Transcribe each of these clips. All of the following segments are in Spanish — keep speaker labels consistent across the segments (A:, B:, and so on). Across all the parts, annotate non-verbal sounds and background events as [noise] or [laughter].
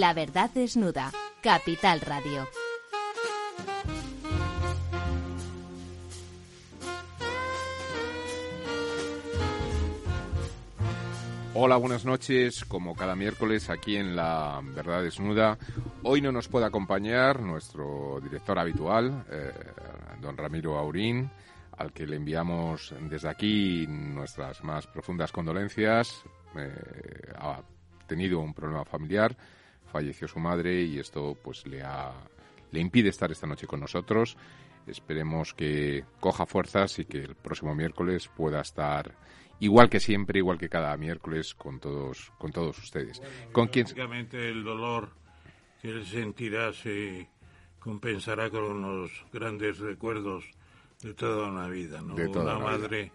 A: La verdad desnuda. Capital Radio.
B: Hola, buenas noches. Como cada miércoles aquí en La Verdad Desnuda. Hoy no nos puede acompañar nuestro director habitual, eh, don Ramiro Aurín, al que le enviamos desde aquí nuestras más profundas condolencias. Eh, ha tenido un problema familiar, falleció su madre y esto pues le, ha, le impide estar esta noche con nosotros. Esperemos que coja fuerzas y que el próximo miércoles pueda estar igual que siempre, igual que cada miércoles con todos, con todos ustedes. con quien
C: el dolor que él sentirá se compensará con los grandes recuerdos de toda una vida, ¿no? una madre,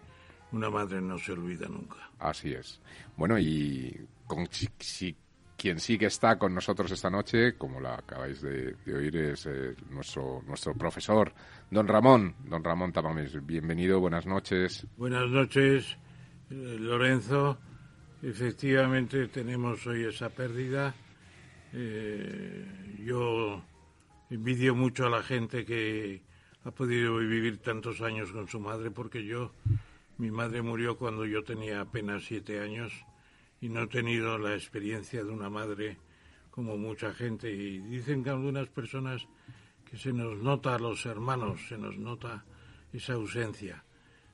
C: una madre no se olvida nunca.
B: Así es. Bueno, y con, si, quien sí que está con nosotros esta noche, como la acabáis de, oír, es eh, nuestro, nuestro profesor, don Ramón. Don Ramón Tamames, bienvenido, buenas noches.
C: Buenas noches. Eh, Lorenzo, efectivamente tenemos hoy esa pérdida. Eh, yo envidio mucho a la gente que ha podido vivir tantos años con su madre, porque yo, mi madre murió cuando yo tenía apenas siete años y no he tenido la experiencia de una madre como mucha gente. Y dicen que algunas personas que se nos nota a los hermanos, se nos nota esa ausencia.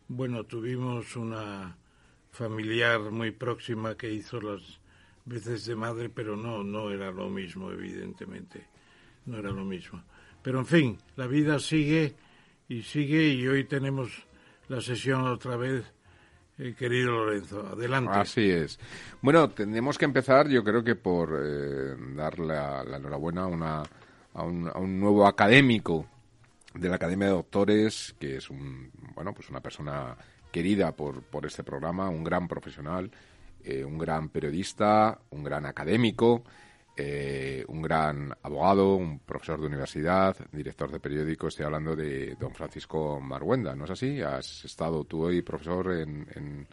C: Bueno, tuvimos una familiar muy próxima que hizo las veces de madre, pero no, no era lo mismo, evidentemente, no era lo mismo. Pero en fin, la vida sigue y sigue y hoy tenemos la sesión otra vez, eh, querido Lorenzo. Adelante.
B: Así es. Bueno, tendremos que empezar, yo creo que por eh, dar la, enhorabuena una, a, un, a un nuevo académico de la Academia de Doctores, que es un, bueno, pues una persona querida por, por este programa, un gran profesional, eh, un gran periodista, un gran académico, eh, un gran abogado, un profesor de universidad, director de periódico. Estoy hablando de don Francisco Marguenda, ¿no es así? Has estado tú hoy, profesor, en, en,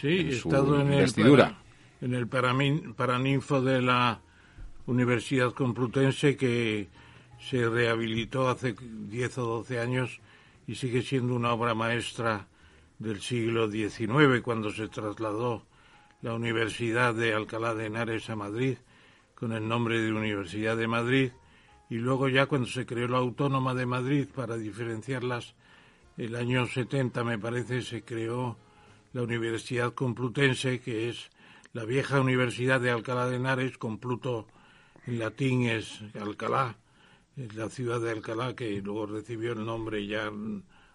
C: sí, he estado en El en el paraninfo de la Universidad Complutense que se rehabilitó hace 10 o 12 años y sigue siendo una obra maestra del siglo XIX, cuando se trasladó la Universidad de Alcalá de Henares a Madrid, con el nombre de Universidad de Madrid, y luego ya cuando se creó la Autónoma de Madrid, para diferenciarlas, el año 70 me parece, se creó la Universidad Complutense, que es la vieja Universidad de Alcalá de Henares, Compluto en latín es Alcalá, es la ciudad de Alcalá que luego recibió el nombre ya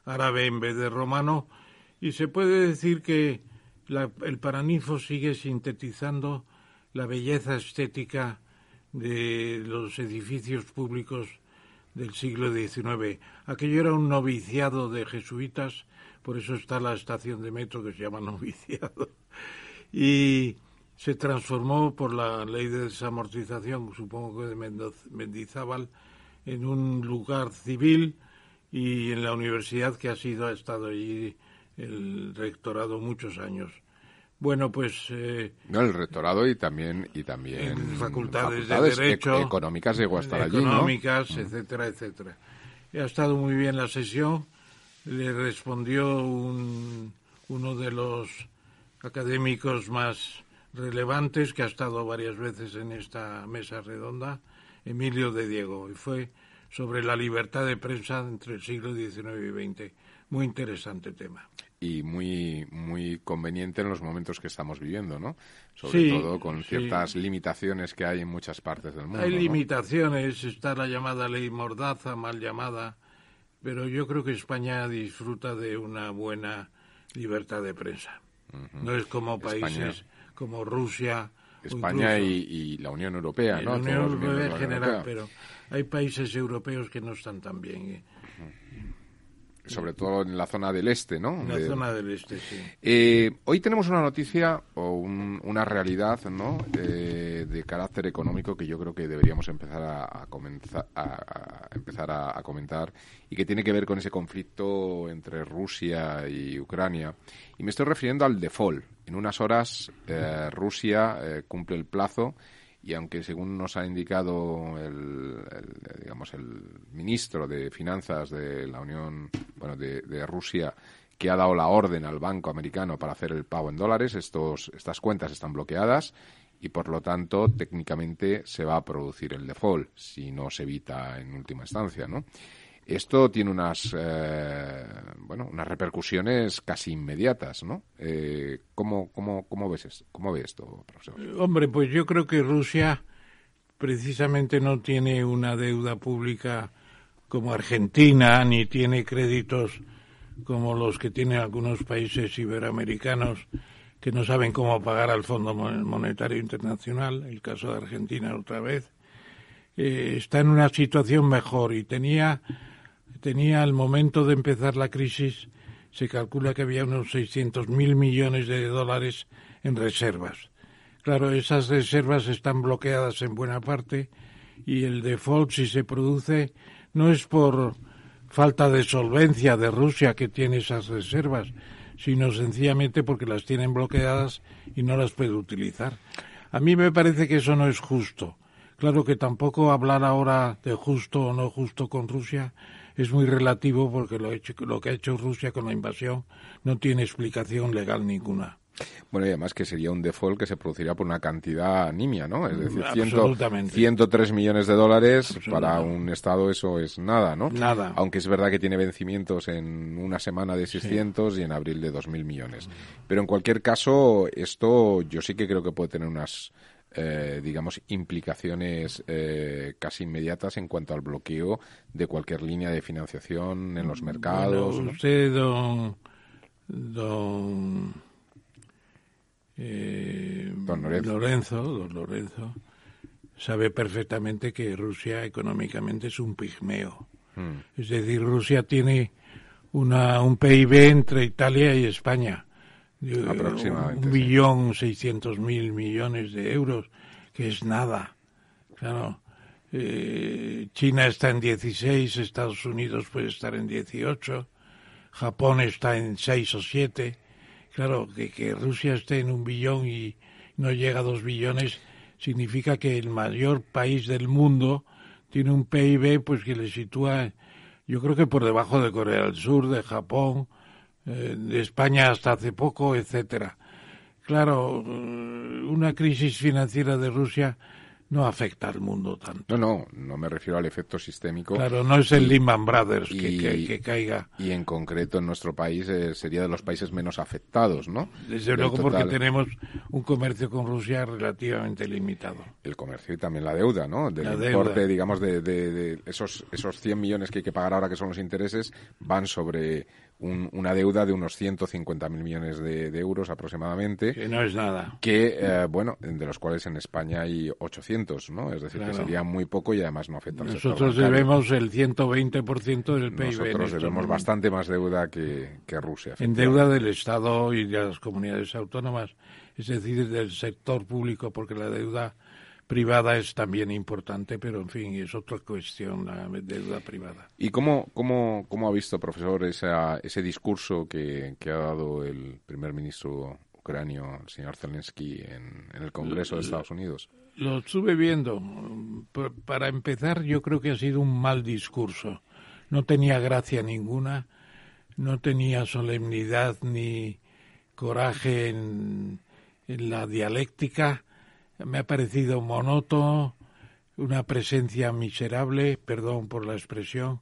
C: árabe en vez de romano, y se puede decir que el Paranifo sigue sintetizando la belleza estética de los edificios públicos del siglo XIX. Aquello era un noviciado de jesuitas, por eso está la estación de metro que se llama [laughs] noviciado. Y se transformó por la ley de desamortización, supongo que de Mendizábal, en un lugar civil y en la universidad que ha sido ha estado allí el rectorado muchos años. Bueno, pues...
B: Eh, no, el rectorado y también... Y también
C: facultades, de Derecho...
B: económicas llegó a estar
C: allí, Económicas, etcétera, etcétera. Ha estado muy bien la sesión. Le respondió un, uno de los académicos más relevantes que ha estado varias veces en esta mesa redonda, Emilio de Diego, y fue sobre la libertad de prensa entre el siglo XIX y XX. Muy interesante tema
B: y muy muy conveniente en los momentos que estamos viviendo, ¿no? Sobre todo con ciertas limitaciones que hay en muchas partes del mundo.
C: Hay limitaciones, está la llamada ley mordaza, mal llamada, pero yo creo que España disfruta de una buena libertad de prensa. No es como países como Rusia.
B: España y, la Unión Europea, ¿no?
C: La Unión Europea en general, pero hay países europeos que no están tan bien. ¿Eh?
B: sobre todo en la zona del este, ¿no?
C: En la zona del este, sí.
B: Eh, hoy tenemos una noticia o una realidad, ¿no? Eh, de carácter económico que yo creo que deberíamos empezar a, comenzar, a, empezar a, comentar y que tiene que ver con ese conflicto entre Rusia y Ucrania. Y me estoy refiriendo al default. En unas horas eh, Rusia cumple el plazo y aunque según nos ha indicado el, digamos el ministro de finanzas de la Unión bueno de, Rusia que ha dado la orden al banco americano para hacer el pago en dólares estos estas cuentas están bloqueadas y por lo tanto técnicamente se va a producir el default si no se evita en última instancia no esto tiene unas eh, bueno unas repercusiones casi inmediatas no eh, ¿cómo, cómo, cómo ves esto, cómo ve esto profesor
C: hombre pues yo creo que Rusia precisamente no tiene una deuda pública como Argentina ni tiene créditos como los que tienen algunos países iberoamericanos que no saben cómo pagar al Fondo Monetario Internacional, el caso de Argentina otra vez, eh, está en una situación mejor y tenía tenía al momento de empezar la crisis, se calcula que había unos 600 mil millones de dólares en reservas. Claro, esas reservas están bloqueadas en buena parte y el default, si se produce, no es por falta de solvencia de Rusia que tiene esas reservas, sino sencillamente porque las tienen bloqueadas y no las puede utilizar. A mí me parece que eso no es justo. Claro que tampoco hablar ahora de justo o no justo con Rusia es muy relativo porque lo, hecho, lo que ha hecho Rusia con la invasión no tiene explicación legal ninguna.
B: Bueno, y además que sería un default que se produciría por una cantidad nimia, ¿no? Es decir, 103 millones de dólares para un Estado eso es nada, ¿no?
C: Nada.
B: Aunque es verdad que tiene vencimientos en una semana de 600 y en abril de 2.000 millones. Pero en cualquier caso, esto yo sí que creo que puede tener unas eh, digamos, implicaciones eh, casi inmediatas en cuanto al bloqueo de cualquier línea de financiación en los mercados.
C: usted, don, don, eh, Lorenzo. don Lorenzo, sabe perfectamente que Rusia económicamente es un pigmeo. Hmm. Es decir, Rusia tiene una, un PIB entre Italia y España
B: Aproximadamente.
C: Un billón seiscientos mil millones de euros, que es nada. Claro. Eh, China está en 16, Estados Unidos puede estar en 18, Japón está en 6 o 7. Claro, que, que Rusia esté en un billón y no llega a dos billones significa que el mayor país del mundo tiene un PIB pues que le sitúa yo creo que por debajo de Corea del Sur, de Japón, eh, de España hasta hace poco, etcétera. Claro, eh, una crisis financiera de Rusia no afecta al mundo tanto.
B: No, no, no me refiero al efecto sistémico.
C: Claro, no es el Lehman Brothers que, caiga.
B: Y en concreto en nuestro país eh, sería de los países menos afectados, ¿no?
C: Desde luego porque tenemos un comercio con Rusia relativamente limitado.
B: El comercio y también la deuda, ¿no? Del importe, digamos, de, de, esos, esos 100 millones que hay que pagar ahora que son los intereses, van sobre una deuda de unos 150.000 millones de, euros aproximadamente.
C: Que no es nada.
B: Que, eh, bueno, de los cuales en España hay 800, ¿no? Es decir, que sería muy poco y además no afecta
C: al Nosotros debemos el 120% del PIB.
B: Nosotros debemos bastante más deuda que, que Rusia.
C: En deuda del Estado y de las comunidades autónomas, es decir, del sector público, porque la deuda privada es también importante, pero en fin, es otra cuestión la deuda privada.
B: ¿Y cómo, cómo, cómo ha visto, profesor, esa, ese discurso que, que, ha dado el primer ministro ucranio, el señor Zelensky, en, el Congreso de Estados Unidos?
C: Lo estuve viendo. Para empezar, yo creo que ha sido un mal discurso. No tenía gracia ninguna, no tenía solemnidad ni coraje en, en la dialéctica me ha parecido monótono, una presencia miserable, perdón por la expresión,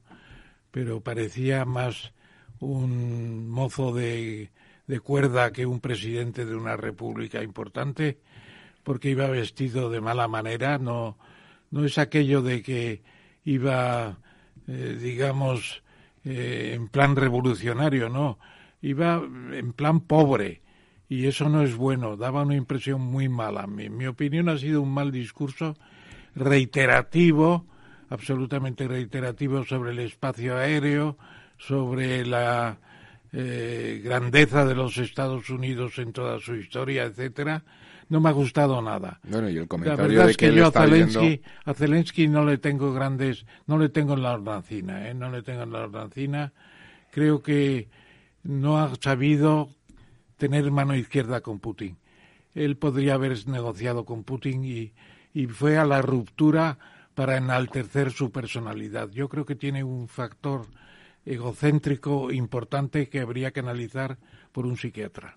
C: pero parecía más un mozo de, de cuerda que un presidente de una república importante, porque iba vestido de mala manera, no, no es aquello de que iba, eh, digamos, eh, en plan revolucionario, no, iba en plan pobre, y eso no es bueno, daba una impresión muy mala. Mi, mi opinión ha sido un mal discurso reiterativo, absolutamente reiterativo sobre el espacio aéreo, sobre la eh, grandeza de los Estados Unidos en toda su historia, etcétera. No me ha gustado nada.
B: Bueno, y el
C: comentario la verdad es que, yo a Zelensky, a Zelensky no le tengo grandes, no le tengo en la hornacina, ¿eh? no le tengo en la hornacina. Creo que no ha sabido tener mano izquierda con Putin. Él podría haber negociado con Putin y, y fue a la ruptura para enaltecer su personalidad. Yo creo que tiene un factor egocéntrico importante que habría que analizar por un psiquiatra.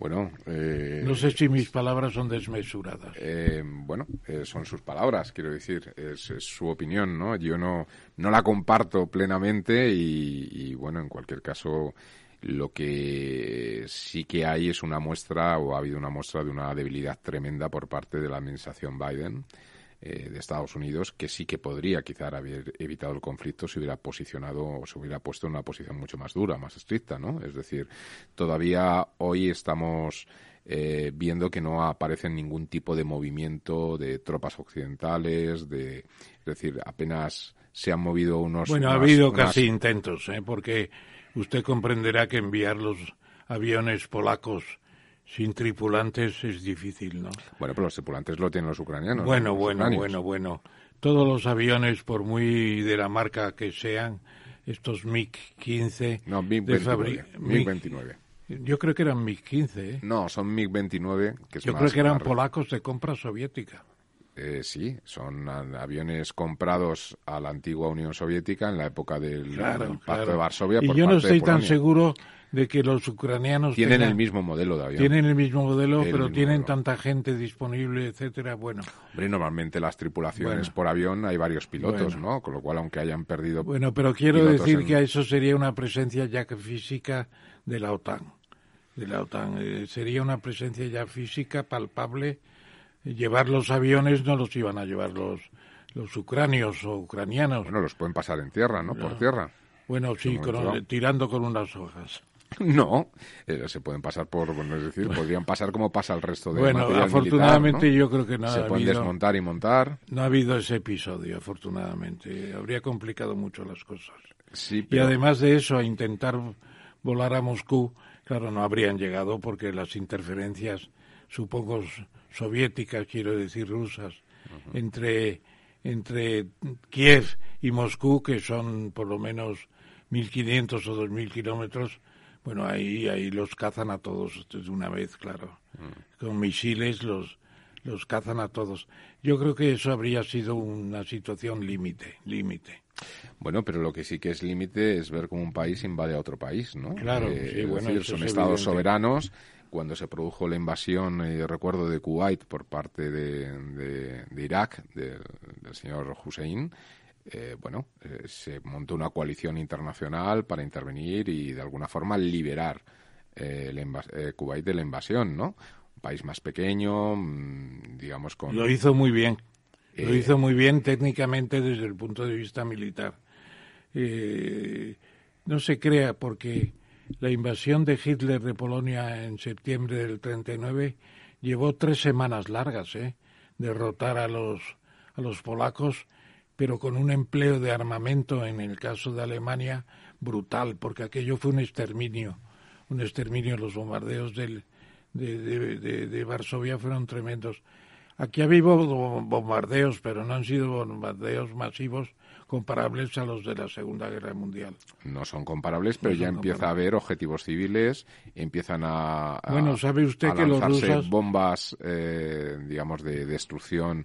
B: Bueno,
C: eh, no sé si mis palabras son desmesuradas.
B: Eh, bueno, eh, son sus palabras, quiero decir, es, su opinión, ¿no? Yo no, no la comparto plenamente y, y, bueno, en cualquier caso, lo que sí que hay es una muestra o ha habido una muestra de una debilidad tremenda por parte de la administración Biden eh, de Estados Unidos, que sí que podría quizá haber evitado el conflicto si hubiera posicionado o se hubiera puesto en una posición mucho más dura, más estricta, ¿no? Es decir, todavía hoy estamos eh, viendo que no aparece ningún tipo de movimiento de tropas occidentales, de, es decir, apenas se han movido unos.
C: Bueno, ha habido casi intentos, ¿eh? porque usted comprenderá que enviar los aviones polacos sin tripulantes es difícil, ¿no?
B: Bueno, pero los tripulantes lo tienen los ucranianos.
C: Bueno, bueno, bueno, bueno. Todos los aviones, por muy de la marca que sean, estos MiG-15...
B: No, MiG-29. MiG-29.
C: Yo creo que eran MiG-15, ¿eh?
B: No, son MiG-29, que
C: Yo creo que eran polacos de compra soviética.
B: Eh, sí, son aviones comprados a la antigua Unión Soviética en la época del, Pacto de Varsovia.
C: Y yo no estoy tan seguro de que los ucranianos
B: tienen el mismo modelo de avión.
C: Tienen el mismo modelo, pero tienen tanta gente disponible, etcétera. Bueno,
B: Hombre, normalmente las tripulaciones por avión hay varios pilotos, ¿no? Con lo cual, aunque hayan perdido.
C: Bueno, pero quiero decir que a eso sería una presencia ya física de la OTAN. De la OTAN eh, sería una presencia ya física palpable. Llevar los aviones no los iban a llevar los los ucranios o ucranianos.
B: Bueno, los pueden pasar en tierra, ¿no? Por tierra.
C: Bueno, sí, tirando con unas hojas. [laughs]
B: No, eh, se pueden pasar por, bueno, es decir, podrían pasar como pasa el resto de
C: Bueno, afortunadamente yo creo que no
B: Se pueden desmontar y montar.
C: No ha habido ese episodio, afortunadamente. Habría complicado mucho las cosas.
B: Sí,
C: Y además de eso, a intentar volar a Moscú, claro, no habrían llegado porque las interferencias, supongo, soviéticas, quiero decir, rusas, entre, entre Kiev y Moscú, que son por lo menos 1.500 o 2.000 kilómetros, bueno, ahí, ahí los cazan a todos de una vez, claro. Mm. Con misiles los, los cazan a todos. Yo creo que eso habría sido una situación límite, límite.
B: Bueno, pero lo que sí que es límite es ver cómo un país invade a otro país, ¿no?
C: Claro, eh, bueno,
B: son estados soberanos. Cuando se produjo la invasión, eh, recuerdo, de Kuwait por parte de, de, Irak, del señor Hussein, eh, bueno, eh, se montó una coalición internacional para intervenir y de alguna forma liberar eh, eh, Kuwait de la invasión, ¿no? Un país más pequeño, mm, digamos con...
C: Lo hizo muy bien, lo hizo muy bien técnicamente desde el punto de vista militar. no se crea porque la invasión de Hitler de Polonia en septiembre del 39 llevó tres semanas largas, ¿eh? Derrotar a los, a los polacos pero con un empleo de armamento, en el caso de Alemania, brutal, porque aquello fue un exterminio, un exterminio, los bombardeos del, de, de, Varsovia fueron tremendos. Aquí ha habido bombardeos, pero no han sido bombardeos masivos comparables a los de la Segunda Guerra Mundial.
B: No son comparables, pero ya empieza a haber objetivos civiles, empiezan a,
C: bueno, ¿sabe usted que los rusos...
B: bombas, eh, digamos, de destrucción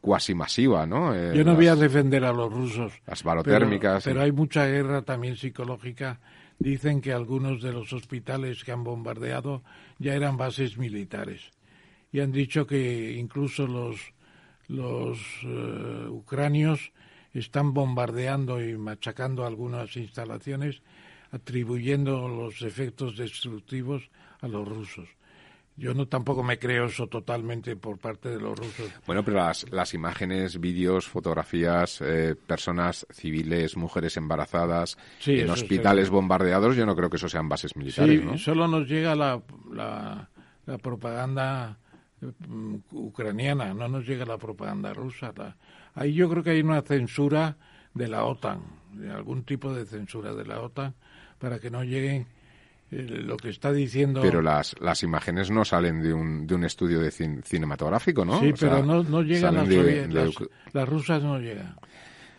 B: cuasi masiva, ¿no?
C: Eh, Yo no voy a defender a los rusos.
B: Las barotérmicas.
C: Pero, hay mucha guerra también psicológica. Dicen que algunos de los hospitales que han bombardeado ya eran bases militares. Y han dicho que incluso los, los eh, ucranios están bombardeando y machacando algunas instalaciones atribuyendo los efectos destructivos a los rusos. Yo no tampoco me creo eso totalmente por parte de los rusos.
B: Bueno, pero las, las imágenes, vídeos, fotografías, eh, personas civiles, mujeres embarazadas, en hospitales bombardeados, yo no creo que eso sean bases militares, sí,
C: solo nos llega la, la, propaganda ucraniana, no nos llega la propaganda rusa. ahí yo creo que hay una censura de la OTAN, algún tipo de censura de la OTAN, para que no lleguen lo que está diciendo.
B: Pero las, las imágenes no salen de un, de un estudio de cinematográfico, ¿no?
C: Sí, pero no, no llegan las, las, rusas no llegan.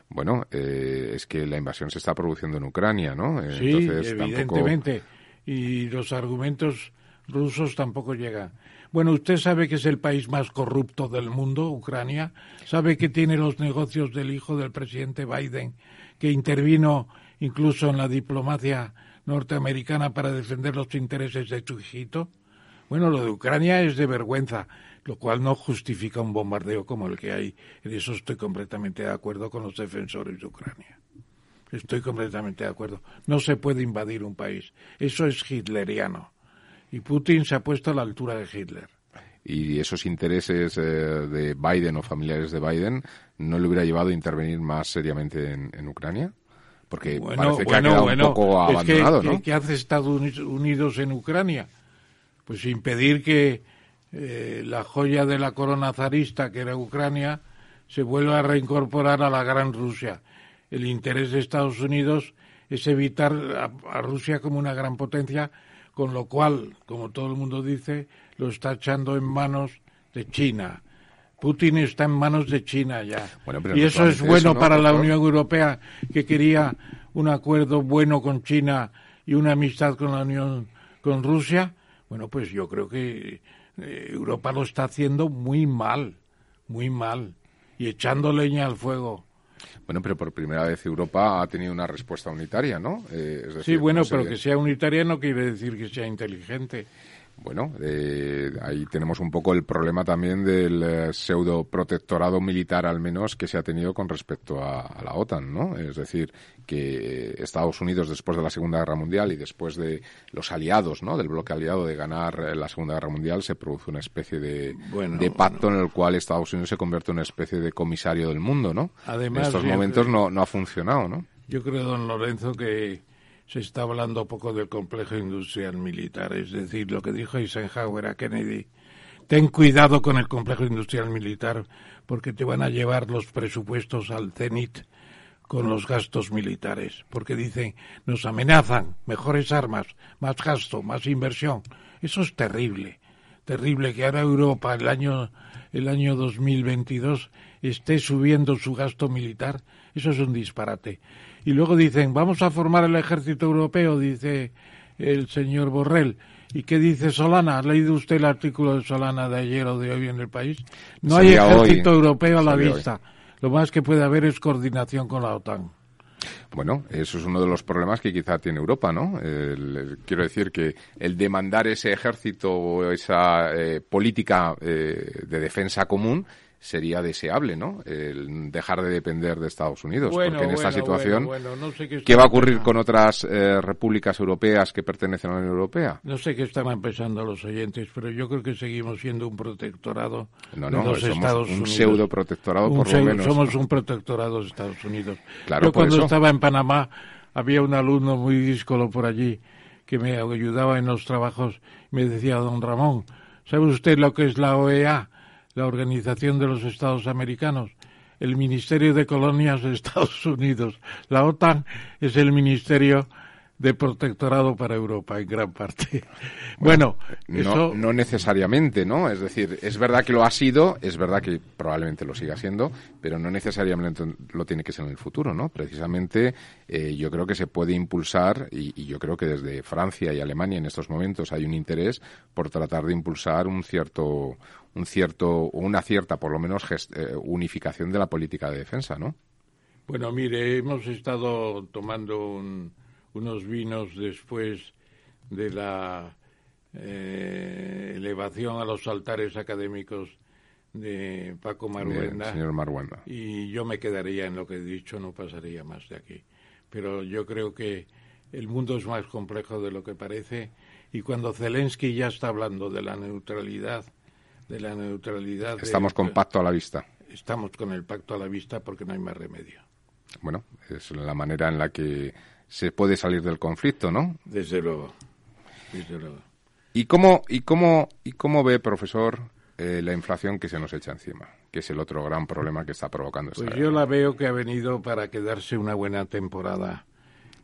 B: Bueno, eh, es que la invasión se está produciendo en Ucrania, ¿no?
C: Eh, sí, evidentemente. Y los argumentos rusos tampoco llegan. Bueno, usted sabe que es el país más corrupto del mundo, Ucrania. Sabe que tiene los negocios del hijo del presidente Biden, que intervino incluso en la diplomacia norteamericana para defender los intereses de su hijito. Bueno, lo de Ucrania es de vergüenza, lo cual no justifica un bombardeo como el que hay. En eso estoy completamente de acuerdo con los defensores de Ucrania. Estoy completamente de acuerdo. No se puede invadir un país. Eso es hitleriano. Y Putin se ha puesto a la altura de Hitler.
B: Y esos intereses eh, de Biden o familiares de Biden no le hubiera llevado a intervenir más seriamente en, Ucrania? Porque parece que ha quedado un poco abandonado,
C: ¿no? ¿Qué hace Estados Unidos en Ucrania? Pues impedir que eh, la joya de la corona zarista, que era Ucrania, se vuelva a reincorporar a la gran Rusia. El interés de Estados Unidos es evitar a Rusia como una gran potencia con lo cual, como todo el mundo dice, lo está echando en manos de China. Putin está en manos de China ya. y eso es bueno para la Unión Europea, que quería un acuerdo bueno con China y una amistad con la Unión, con Rusia. Bueno, pues yo creo que eh, Europa lo está haciendo muy mal, muy mal, y echando leña al fuego.
B: Bueno, pero por primera vez Europa ha tenido una respuesta unitaria, ¿no?
C: Eh, sí, bueno, pero que sea unitaria no quiere decir que sea inteligente.
B: Bueno, eh, ahí tenemos un poco el problema también del eh, pseudo protectorado militar, al menos, que se ha tenido con respecto a, la OTAN, ¿no? Es decir, que Estados Unidos, después de la Segunda Guerra Mundial y después de los aliados, ¿no? Del bloque aliado de ganar eh, la Segunda Guerra Mundial, se produce una especie de, pacto en el cual Estados Unidos se convierte en una especie de comisario del mundo, ¿no? Además, en estos momentos no, no ha funcionado, ¿no?
C: Yo creo, don Lorenzo, que se está hablando poco del complejo industrial militar, es decir, lo que dijo Eisenhower a Kennedy. Ten cuidado con el complejo industrial militar porque te van a llevar los presupuestos al cenit con los gastos militares, porque dicen, nos amenazan, mejores armas, más gasto, más inversión. Eso es terrible, terrible que ahora Europa el año el año 2022 esté subiendo su gasto militar. Eso es un disparate. Y luego dicen, vamos a formar el ejército europeo, dice el señor Borrell. ¿Y qué dice Solana? ¿Ha leído usted el artículo de Solana de ayer o de hoy en el país? No hay ejército europeo a la vista. Lo más que puede haber es coordinación con la OTAN.
B: Bueno, eso es uno de los problemas que quizá tiene Europa, ¿no? quiero decir que el demandar ese ejército o esa eh, política eh, de defensa común sería deseable, ¿no? El dejar de depender de Estados Unidos, porque en esta situación, qué, va a ocurrir con otras eh, repúblicas europeas que pertenecen a la Unión Europea?
C: No sé qué están empezando los oyentes, pero yo creo que seguimos siendo un protectorado no, no, de los Estados
B: un pseudo protectorado por lo menos.
C: Somos un protectorado de Estados Unidos. Claro, yo cuando estaba en Panamá había un alumno muy díscolo por allí que me ayudaba en los trabajos. Me decía, don Ramón, ¿sabe usted lo que es la OEA? La Organización de los Estados Americanos, el Ministerio de Colonias de Estados Unidos. La OTAN es el Ministerio de protectorado para Europa en gran parte. Bueno,
B: no, necesariamente, ¿no? Es decir, es verdad que lo ha sido, es verdad que probablemente lo siga siendo, pero no necesariamente lo tiene que ser en el futuro, ¿no? Precisamente eh, yo creo que se puede impulsar y, y, yo creo que desde Francia y Alemania en estos momentos hay un interés por tratar de impulsar un cierto un cierto una cierta por lo menos eh, unificación de la política de defensa, ¿no?
C: Bueno, mire, hemos estado tomando unos vinos después de la eh, elevación a los altares académicos de Paco Maruenda.
B: señor Maruenda.
C: Y yo me quedaría en lo que he dicho, no pasaría más de aquí. Pero yo creo que el mundo es más complejo de lo que parece y cuando Zelensky ya está hablando de la neutralidad de la neutralidad.
B: Estamos con pacto a la vista.
C: Estamos con el pacto a la vista porque no hay más remedio.
B: Bueno, es la manera en la que se puede salir del conflicto, ¿no?
C: Desde luego. Desde luego.
B: ¿Y cómo, y cómo, y cómo ve, profesor, eh, la inflación que se nos echa encima? Que es el otro gran problema que está provocando
C: esta Pues yo la veo que ha venido para quedarse una buena temporada.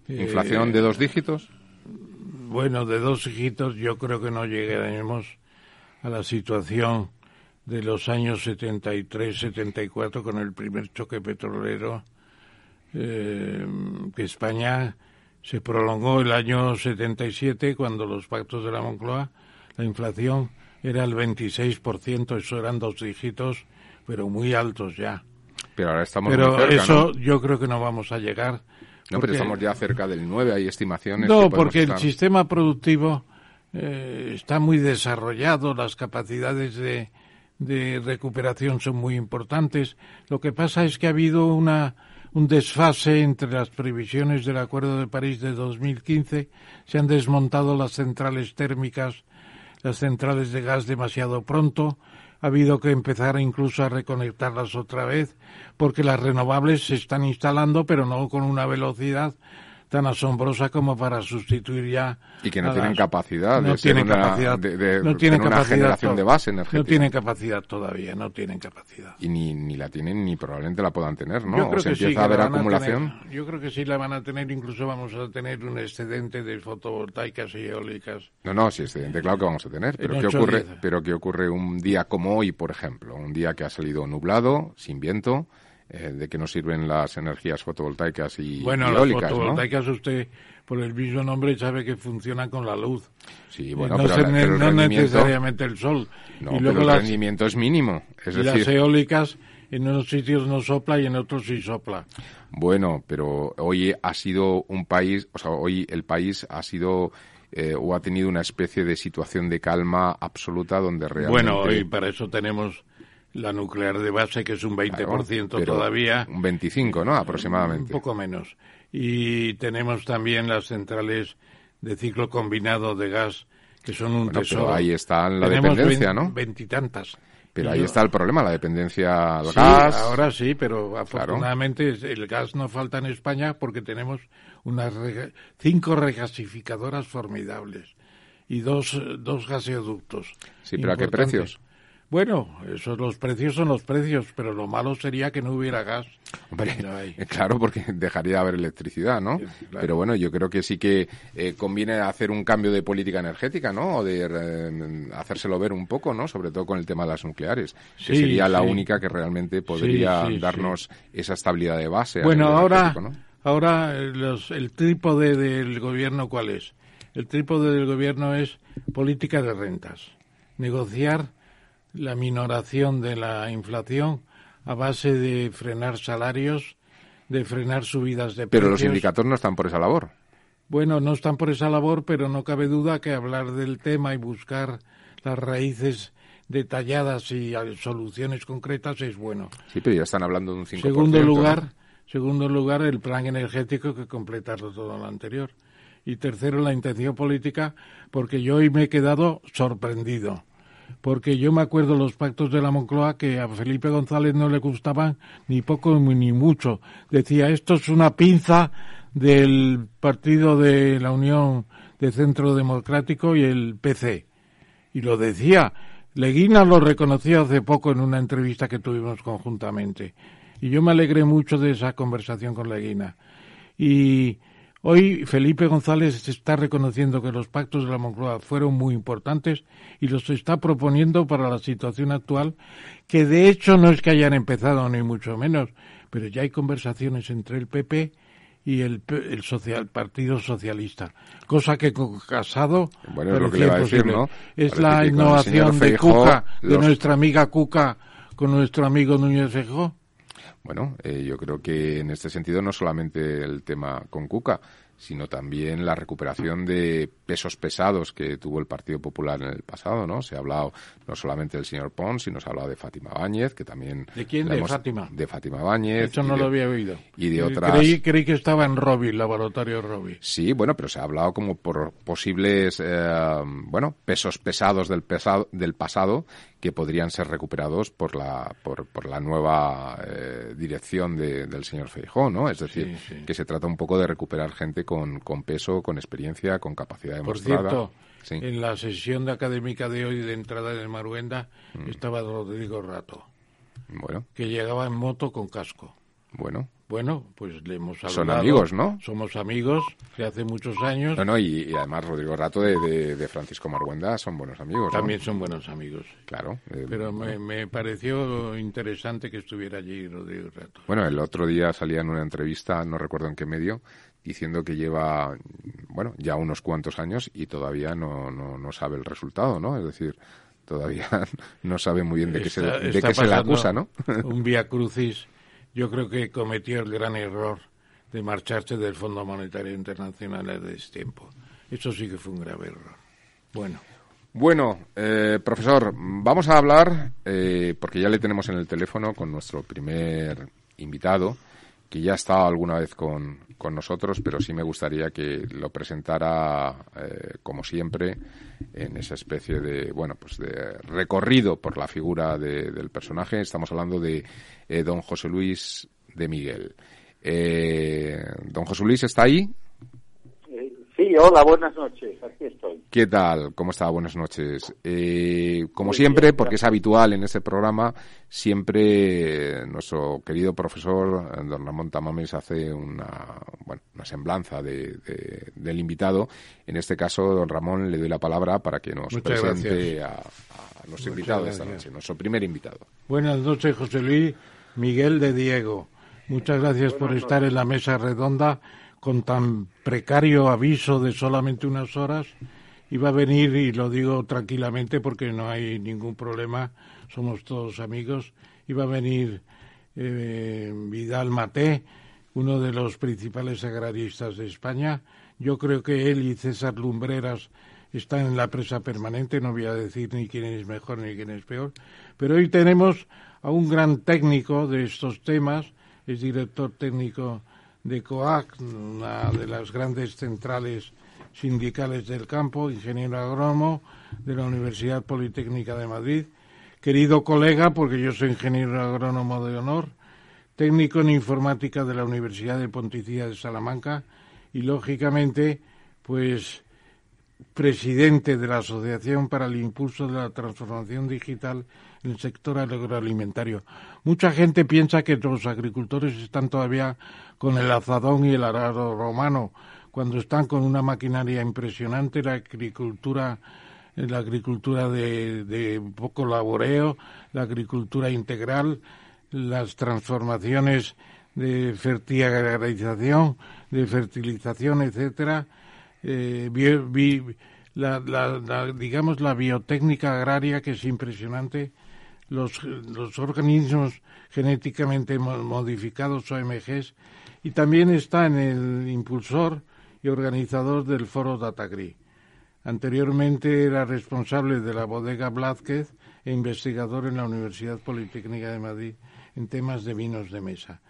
B: ¿Inflación de dos dígitos?
C: Bueno, de dos dígitos yo creo que no llegaremos a la situación de los años 73-74 con el primer choque petrolero, eh, que España se prolongó el año 77 cuando los pactos de la Moncloa la inflación era el 26%, eso eran dos dígitos, pero muy altos ya.
B: Pero ahora estamos
C: Pero
B: muy cerca,
C: eso
B: ¿no?
C: yo creo que no vamos a llegar.
B: No,
C: porque-
B: pero estamos ya cerca del 9, hay estimaciones.
C: No, porque el sistema productivo eh, está muy desarrollado, las capacidades de, recuperación son muy importantes. Lo que pasa es que ha habido una, un desfase entre las previsiones del Acuerdo de París de 2015. Se han desmontado las centrales térmicas, las centrales de gas demasiado pronto. Ha habido que empezar incluso a reconectarlas otra vez, porque las renovables se están instalando, pero no con una velocidad tan asombrosa como para sustituir ya
B: Y que no tienen capacidad
C: no
B: de
C: tienen
B: una-
C: capacidad
B: de- de
C: no tienen
B: una
C: capacidad
B: generación de base
C: no
B: energética.
C: tienen capacidad todavía no tienen capacidad
B: Y ni, ni la tienen ni probablemente la puedan tener, ¿no?
C: yo
B: o
C: creo
B: se
C: que sí
B: empieza
C: que
B: a
C: van
B: acumulación.
C: tener. yo creo que sí la van a tener incluso vamos a tener un excedente de fotovoltaicas y eólicas
B: No, no, sí, excedente, claro que vamos a tener. Pero ¿qué ocurre? Pero ¿qué ocurre un día como hoy, por ejemplo? Un día que ha salido nublado, sin viento, eh, ¿de qué nos sirven las energías fotovoltaicas y,
C: bueno las
B: eólicas, no?
C: fotovoltaicas usted por el mismo nombre sabe que funcionan con la luz
B: Sí,
C: Y
B: bueno,
C: no,
B: pero,
C: se-
B: la- pero el
C: no
B: rendimiento,
C: necesariamente el sol
B: no,
C: y
B: pero el
C: las,
B: rendimiento es mínimo. Es
C: y las eólicas en unos sitios no sopla y en otros sí sopla
B: Bueno, pero hoy ha sido un país, o sea, hoy el país ha sido eh, o ha tenido una especie de situación de calma absoluta donde realmente...
C: Bueno, y para eso tenemos la nuclear de base, que es un 20%
B: Claro,
C: todavía,
B: Un 25, ¿no?
C: un
B: Aproximadamente.
C: poco menos. Y tenemos también las centrales de ciclo combinado de gas, que son un
B: Bueno,
C: tesoro.
B: pero ahí está la
C: Tenemos
B: dependencia, ¿no?
C: Veintitantas.
B: Pero
C: Y
B: ahí
C: yo-
B: está el problema, la dependencia al
C: Sí,
B: gas.
C: ahora sí, pero afortunadamente el gas no falta en España porque tenemos unas rega- cinco regasificadoras formidables y dos, dos gaseoductos.
B: Sí, pero ¿a qué precios?
C: Bueno, esos los precios son los precios, pero lo malo sería que no hubiera gas.
B: Hombre,
C: no [laughs]
B: claro, porque dejaría de haber electricidad, ¿no?
C: Sí, claro.
B: Pero bueno, yo creo que sí que eh, conviene hacer un cambio de política energética, ¿no? O de eh, hacérselo ver un poco, ¿no? Sobre todo con el tema de las nucleares, que
C: Sí,
B: sería la única que realmente podría darnos esa estabilidad de base.
C: Bueno, ahora, ahora eh, los- el trípode del gobierno, ¿cuál es? El trípode del gobierno es política de rentas. Negociar la minoración de la inflación a base de frenar salarios, de frenar subidas de
B: Pero
C: precios.
B: los sindicatos no están por esa labor.
C: Bueno, no están por esa labor, pero no cabe duda que hablar del tema y buscar las raíces detalladas y soluciones concretas es bueno.
B: Sí, pero ya están hablando de un 5%.
C: Segundo
B: ¿no?
C: lugar, segundo lugar, el plan energético que completarlo todo lo anterior. Y tercero, la intención política, porque yo hoy me he quedado sorprendido. Porque yo me acuerdo los pactos de la Moncloa que a Felipe González no le gustaban ni poco ni mucho. Decía, esto es una pinza del partido de la Unión de Centro Democrático y el PC. Y lo decía. Leguina lo reconoció hace poco en una entrevista que tuvimos conjuntamente. Y yo me alegré mucho de esa conversación con Leguina. Y hoy Felipe González está reconociendo que los pactos de la Moncloa fueron muy importantes y los está proponiendo para la situación actual, que de hecho no es que hayan empezado ni mucho menos, pero ya hay conversaciones entre el PP y el, el social, Partido Socialista, cosa que con Casado
B: Bueno, es lo que le va a decir,
C: imposible.
B: ¿no?
C: Es la innovación de
B: Feijóo,
C: Cuca, de
B: los-
C: nuestra amiga Cuca con nuestro amigo Núñez Feijóo.
B: Bueno, eh, yo creo que en este sentido no solamente el tema con Cuca, sino también la recuperación de pesos pesados que tuvo el Partido Popular en el pasado, ¿no? Se ha hablado no solamente del señor Pons, sino se ha hablado de Fátima Báñez, que también...
C: ¿De quién? ¿De Fátima?
B: De Fátima Báñez.
C: Eso
B: y
C: no
B: de-
C: lo había oído.
B: y de
C: Eh,
B: otras-
C: Creí, creí que estaba en Robi, laboratorio Robi.
B: Sí, bueno, pero se ha hablado como por posibles, eh, bueno, pesos pesados del, pesado, del pasado que podrían ser recuperados por la, por, por la nueva eh, dirección de- del señor Feijó, ¿no? Es decir,
C: Sí, sí.
B: que se trata un poco de recuperar gente con, con peso, con experiencia, con capacidad
C: Por
B: demostrada.
C: cierto,
B: Sí.
C: en la sesión de académica de hoy de entrada en Maruenda
B: Mm.
C: estaba Rodrigo Rato,
B: Bueno,
C: que llegaba en moto con casco.
B: bueno.
C: Bueno, pues le hemos
B: Son
C: hablado.
B: amigos, ¿no?
C: Somos amigos de hace muchos años.
B: No, no, y, y además Rodrigo Rato de, de- de Francisco Marguenda son buenos amigos, ¿no?
C: También son buenos amigos.
B: Claro. eh,
C: Pero me, me pareció interesante que estuviera allí Rodrigo Rato.
B: Bueno, el otro día salía en una entrevista, no recuerdo en qué medio, diciendo que lleva, bueno, ya unos cuantos años y todavía no, no, no sabe el resultado, ¿no? Es decir, todavía [laughs] no sabe muy bien de qué se, de qué se le acusa, ¿no?
C: un vía crucis, yo creo que cometió el gran error de marcharse del Fondo Monetario Internacional a tiempo. Eso sí que fue un grave error. Bueno.
B: Bueno, eh, profesor, vamos a hablar, eh, porque ya le tenemos en el teléfono con nuestro primer invitado, que ya ha estado alguna vez con, con nosotros, pero sí me gustaría que lo presentara, eh, como siempre, en esa especie de, bueno, pues de recorrido por la figura del personaje. Estamos hablando de don José Luis de Miguel. don José Luis, ¿está ahí?
D: Sí, hola, buenas noches, aquí estoy.
B: ¿Qué tal? ¿Cómo está? Buenas noches. Eh, como siempre, porque es habitual en este programa, siempre nuestro querido profesor, don Ramón Tamames, hace una, bueno, una semblanza de, del invitado. En este caso, don Ramón, le doy la palabra para que nos presente a, los invitados de esta noche, nuestro primer invitado.
C: Buenas noches, José Luis Miguel de Diego. Muchas gracias por estar en la mesa redonda con tan precario aviso de solamente unas horas, iba a venir, y lo digo tranquilamente porque no hay ningún problema, somos todos amigos, iba a venir eh, Vidal Maté, uno de los principales agraristas de España. Yo creo que él y César Lumbreras están en la presa permanente, no voy a decir ni quién es mejor ni quién es peor, pero hoy tenemos a un gran técnico de estos temas, es director técnico de COAC, una de las grandes centrales sindicales del campo, ingeniero agrónomo de la Universidad Politécnica de Madrid, querido colega, porque yo soy ingeniero agrónomo de honor, técnico en informática de la Universidad de Pontificia de Salamanca y, lógicamente, pues presidente de la Asociación para el Impulso de la Transformación Digital en el sector agroalimentario. Mucha gente piensa que los agricultores están todavía con el azadón y el arado romano, cuando están con una maquinaria impresionante, la agricultura la agricultura de, poco laboreo, la agricultura integral, las transformaciones de fertilización, de fertilización, etcétera, eh, la, digamos la biotécnica agraria que es impresionante. Los, los organismos genéticamente modificados OMGs y también está en el impulsor y organizador del foro Datagri. Anteriormente era responsable de la bodega Blázquez e investigador en la Universidad Politécnica de Madrid en temas de vinos de mesa.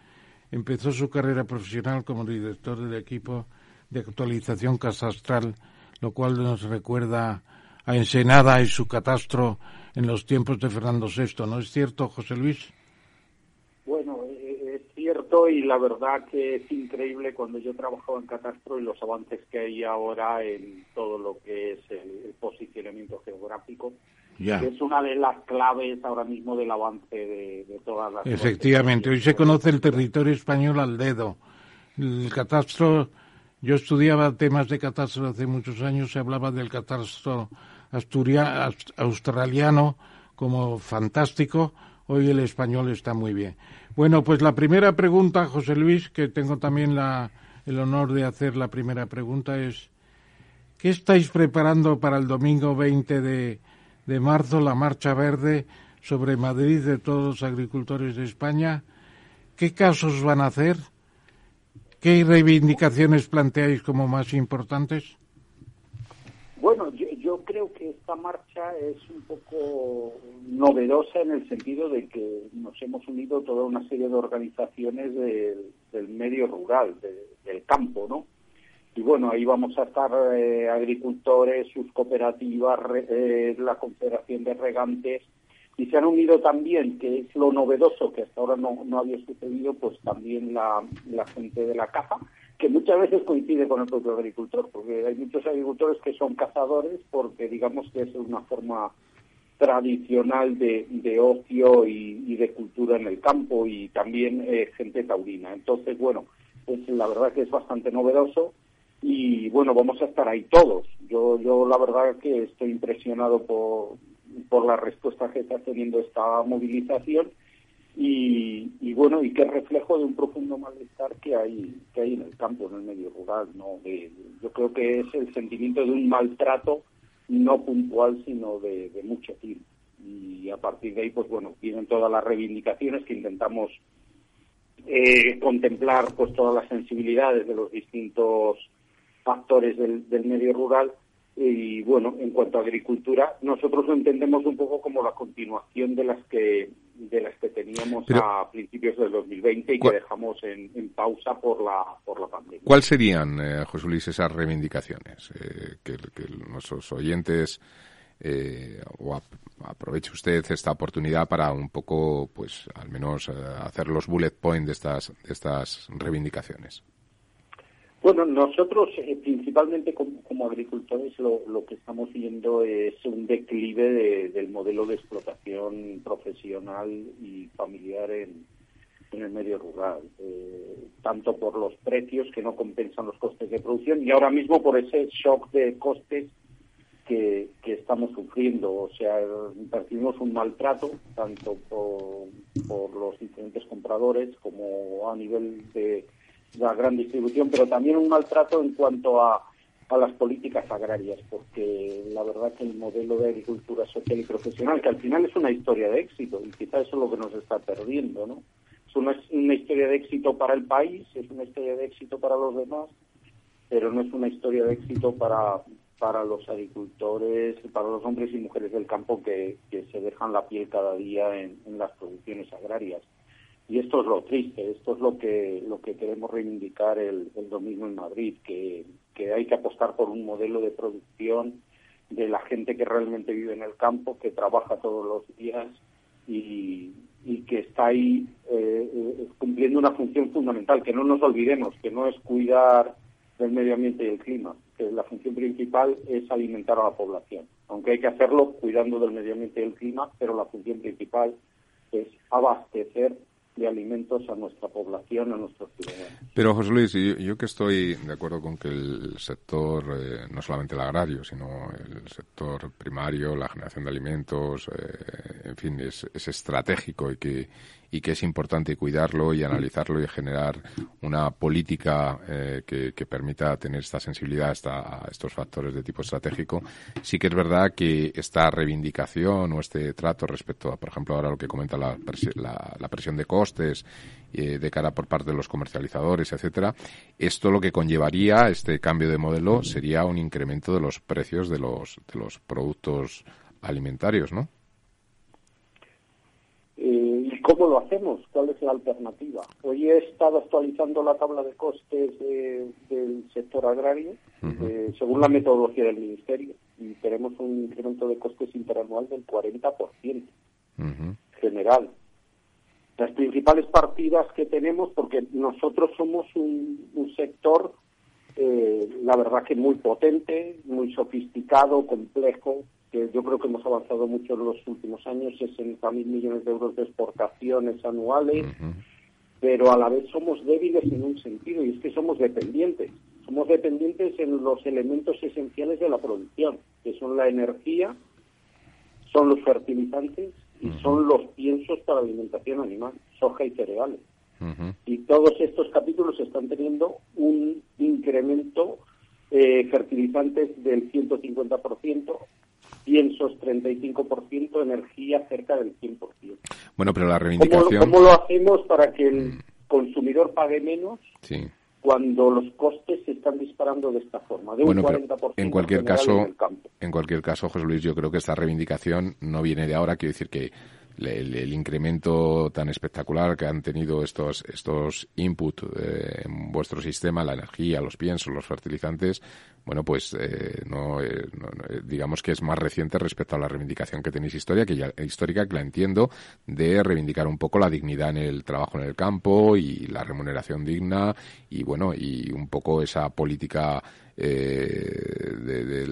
C: Empezó su carrera profesional como director del equipo de actualización catastral, lo cual nos recuerda a Ensenada y su catastro en los tiempos de Fernando VI, ¿no es cierto, José Luis?
D: Bueno, cierto y la verdad que es increíble cuando yo trabajaba en catastro y los avances que hay ahora en todo lo que es el, posicionamiento geográfico. Ya. Que es una de las claves ahora mismo del avance de, todas las.
C: Efectivamente, hoy se conoce el territorio español al dedo. El catastro, yo estudiaba temas de catastro hace muchos años, se hablaba del catastro australiano como fantástico, hoy el español está muy bien. Bueno, pues la primera pregunta, José Luis, que tengo también la, el honor de hacer la primera pregunta es, ¿qué estáis preparando para el domingo 20 de, de marzo, la Marcha Verde sobre Madrid de todos los agricultores de España? ¿Qué casos van a hacer? ¿Qué reivindicaciones planteáis como más importantes?
D: Bueno, yo, creo que esta marcha es un poco novedosa en el sentido de que nos hemos unido toda una serie de organizaciones del, medio rural, del campo, ¿no? Y bueno, ahí vamos a estar eh, agricultores, sus cooperativas, eh, la Confederación de Regantes, y se han unido también, que es lo novedoso que hasta ahora no, no había sucedido, pues también la, la gente de la caja que muchas veces coincide con el propio agricultor, porque hay muchos agricultores que son cazadores porque digamos que es una forma tradicional de, de ocio y, de cultura en el campo y también eh, gente taurina. Entonces, bueno, pues la verdad que es bastante novedoso y bueno, vamos a estar ahí todos. Yo, yo la verdad que estoy impresionado por, por la respuesta que está teniendo esta movilización y, bueno, y que reflejo de un profundo malestar que hay, que hay en el campo, en el medio rural. ¿no? yo creo que es el sentimiento de un maltrato no puntual, sino de, mucho tiempo. Y a partir de ahí, pues bueno, vienen todas las reivindicaciones que intentamos eh, contemplar, pues todas las sensibilidades de los distintos factores del medio rural y bueno, en cuanto a agricultura, nosotros lo entendemos un poco como la continuación de las que de las que teníamos a principios del 2020 y que dejamos en, pausa por la por la pandemia.
B: ¿Cuáles serían, eh, José Luis, esas reivindicaciones eh, que, nuestros oyentes eh, o aproveche usted esta oportunidad para un poco, pues, al menos eh, hacer los bullet points de estas de estas reivindicaciones?
D: Bueno, nosotros eh, principalmente como, agricultores lo, que estamos viendo es un declive del modelo de explotación profesional y familiar en, el medio rural, eh, tanto por los precios que no compensan los costes de producción y ahora mismo por ese shock de costes que, estamos sufriendo. O sea, percibimos un maltrato tanto por los diferentes compradores como a nivel de la gran distribución, pero también un maltrato en cuanto a, a las políticas agrarias, porque la verdad que el modelo de agricultura social y profesional, que al final es una historia de éxito, y quizá eso es lo que nos está perdiendo, ¿no? Es una, historia de éxito para el país, es una historia de éxito para los demás, pero no es una historia de éxito para, para los agricultores, para los hombres y mujeres del campo que, que se dejan la piel cada día en las producciones agrarias. Y esto es lo triste, esto es lo que, lo que queremos reivindicar el, domingo en Madrid, que, hay que apostar por un modelo de producción de la gente que realmente vive en el campo, que trabaja todos los días y, que está ahí eh, eh, cumpliendo una función fundamental, que no nos olvidemos, que no es cuidar del medio ambiente y el clima, que la función principal es alimentar a la población, aunque hay que hacerlo cuidando del medio ambiente y el clima, pero la función principal es abastecer de alimentos a nuestra población, a nuestros ciudadanos.
B: Pero, José Luis, yo, que estoy de acuerdo con que el sector, eh, no solamente el agrario, sino el sector primario, la generación de alimentos, eh, en fin, es estratégico y que y que es importante cuidarlo y analizarlo y generar una política eh, que, permita tener esta sensibilidad a estos factores de tipo estratégico. Sí que es verdad que esta reivindicación o este trato respecto a, por ejemplo, ahora lo que comenta la, la, presión de costes eh, de cara por parte de los comercializadores, etcétera, esto lo que conllevaría este cambio de modelo sería un incremento de los precios de los, de los productos alimentarios, ¿no?
D: ¿Cómo lo hacemos? ¿Cuál es la alternativa? Hoy he estado actualizando la tabla de costes del sector agrario eh, según la metodología del Ministerio y tenemos un incremento de costes interanual del 40% general. Las principales partidas que tenemos, porque nosotros somos un, sector, eh, la verdad que muy potente, muy sofisticado, complejo, que yo creo que hemos avanzado mucho en los últimos años, 60.000 millones de euros de exportaciones anuales, pero a la vez somos débiles en un sentido, y es que somos dependientes. Somos dependientes en los elementos esenciales de la producción, que son la energía, son los fertilizantes y son los piensos para alimentación animal, soja y cereales. Y todos estos capítulos están teniendo un incremento eh, fertilizantes del 150%, piensos 35%, energía cerca del 100%.
B: Bueno, pero la reivindicación...
D: ¿Cómo, lo hacemos para que el mm. consumidor pague menos cuando los costes se están disparando de esta forma, de un 40%
B: en cualquier caso, en cualquier caso, José Luis, yo creo que esta reivindicación no viene de ahora, quiero decir que el, incremento tan espectacular que han tenido estos estos input eh, en vuestro sistema, la energía, los piensos, los fertilizantes, bueno, pues eh, no, eh, digamos que es más reciente respecto a la reivindicación que tenéis historia, que ya, histórica, que la entiendo, de reivindicar un poco la dignidad en el trabajo en el campo y la remuneración digna y bueno, y un poco esa política eh,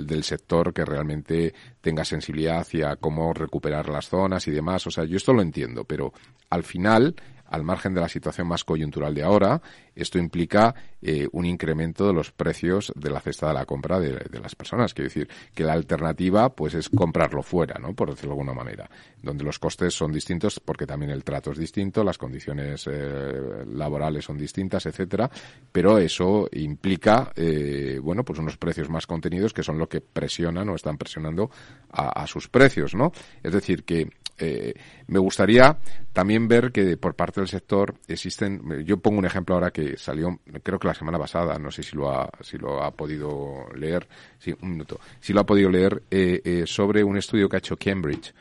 B: del sector que realmente tenga sensibilidad hacia cómo recuperar las zonas y demás. O sea, yo esto lo entiendo, pero al final al margen de la situación más coyuntural de ahora, esto implica eh, un incremento de los precios de la cesta de la compra de, las personas. Quiero decir que la alternativa pues es comprarlo fuera, ¿no? Por decirlo de alguna manera, donde los costes son distintos porque también el trato es distinto, las condiciones eh, laborales son distintas, etcétera, pero eso implica, eh, bueno, pues unos precios más contenidos que son lo que presionan o están presionando a, sus precios, ¿no? Es decir que eh, me gustaría también ver que por parte del sector existen, yo pongo un ejemplo ahora que salió, creo que la semana pasada, no sé si lo ha, si lo ha podido leer, sí, un minuto, si lo ha podido leer, eh, eh, sobre un estudio que ha hecho Cambridge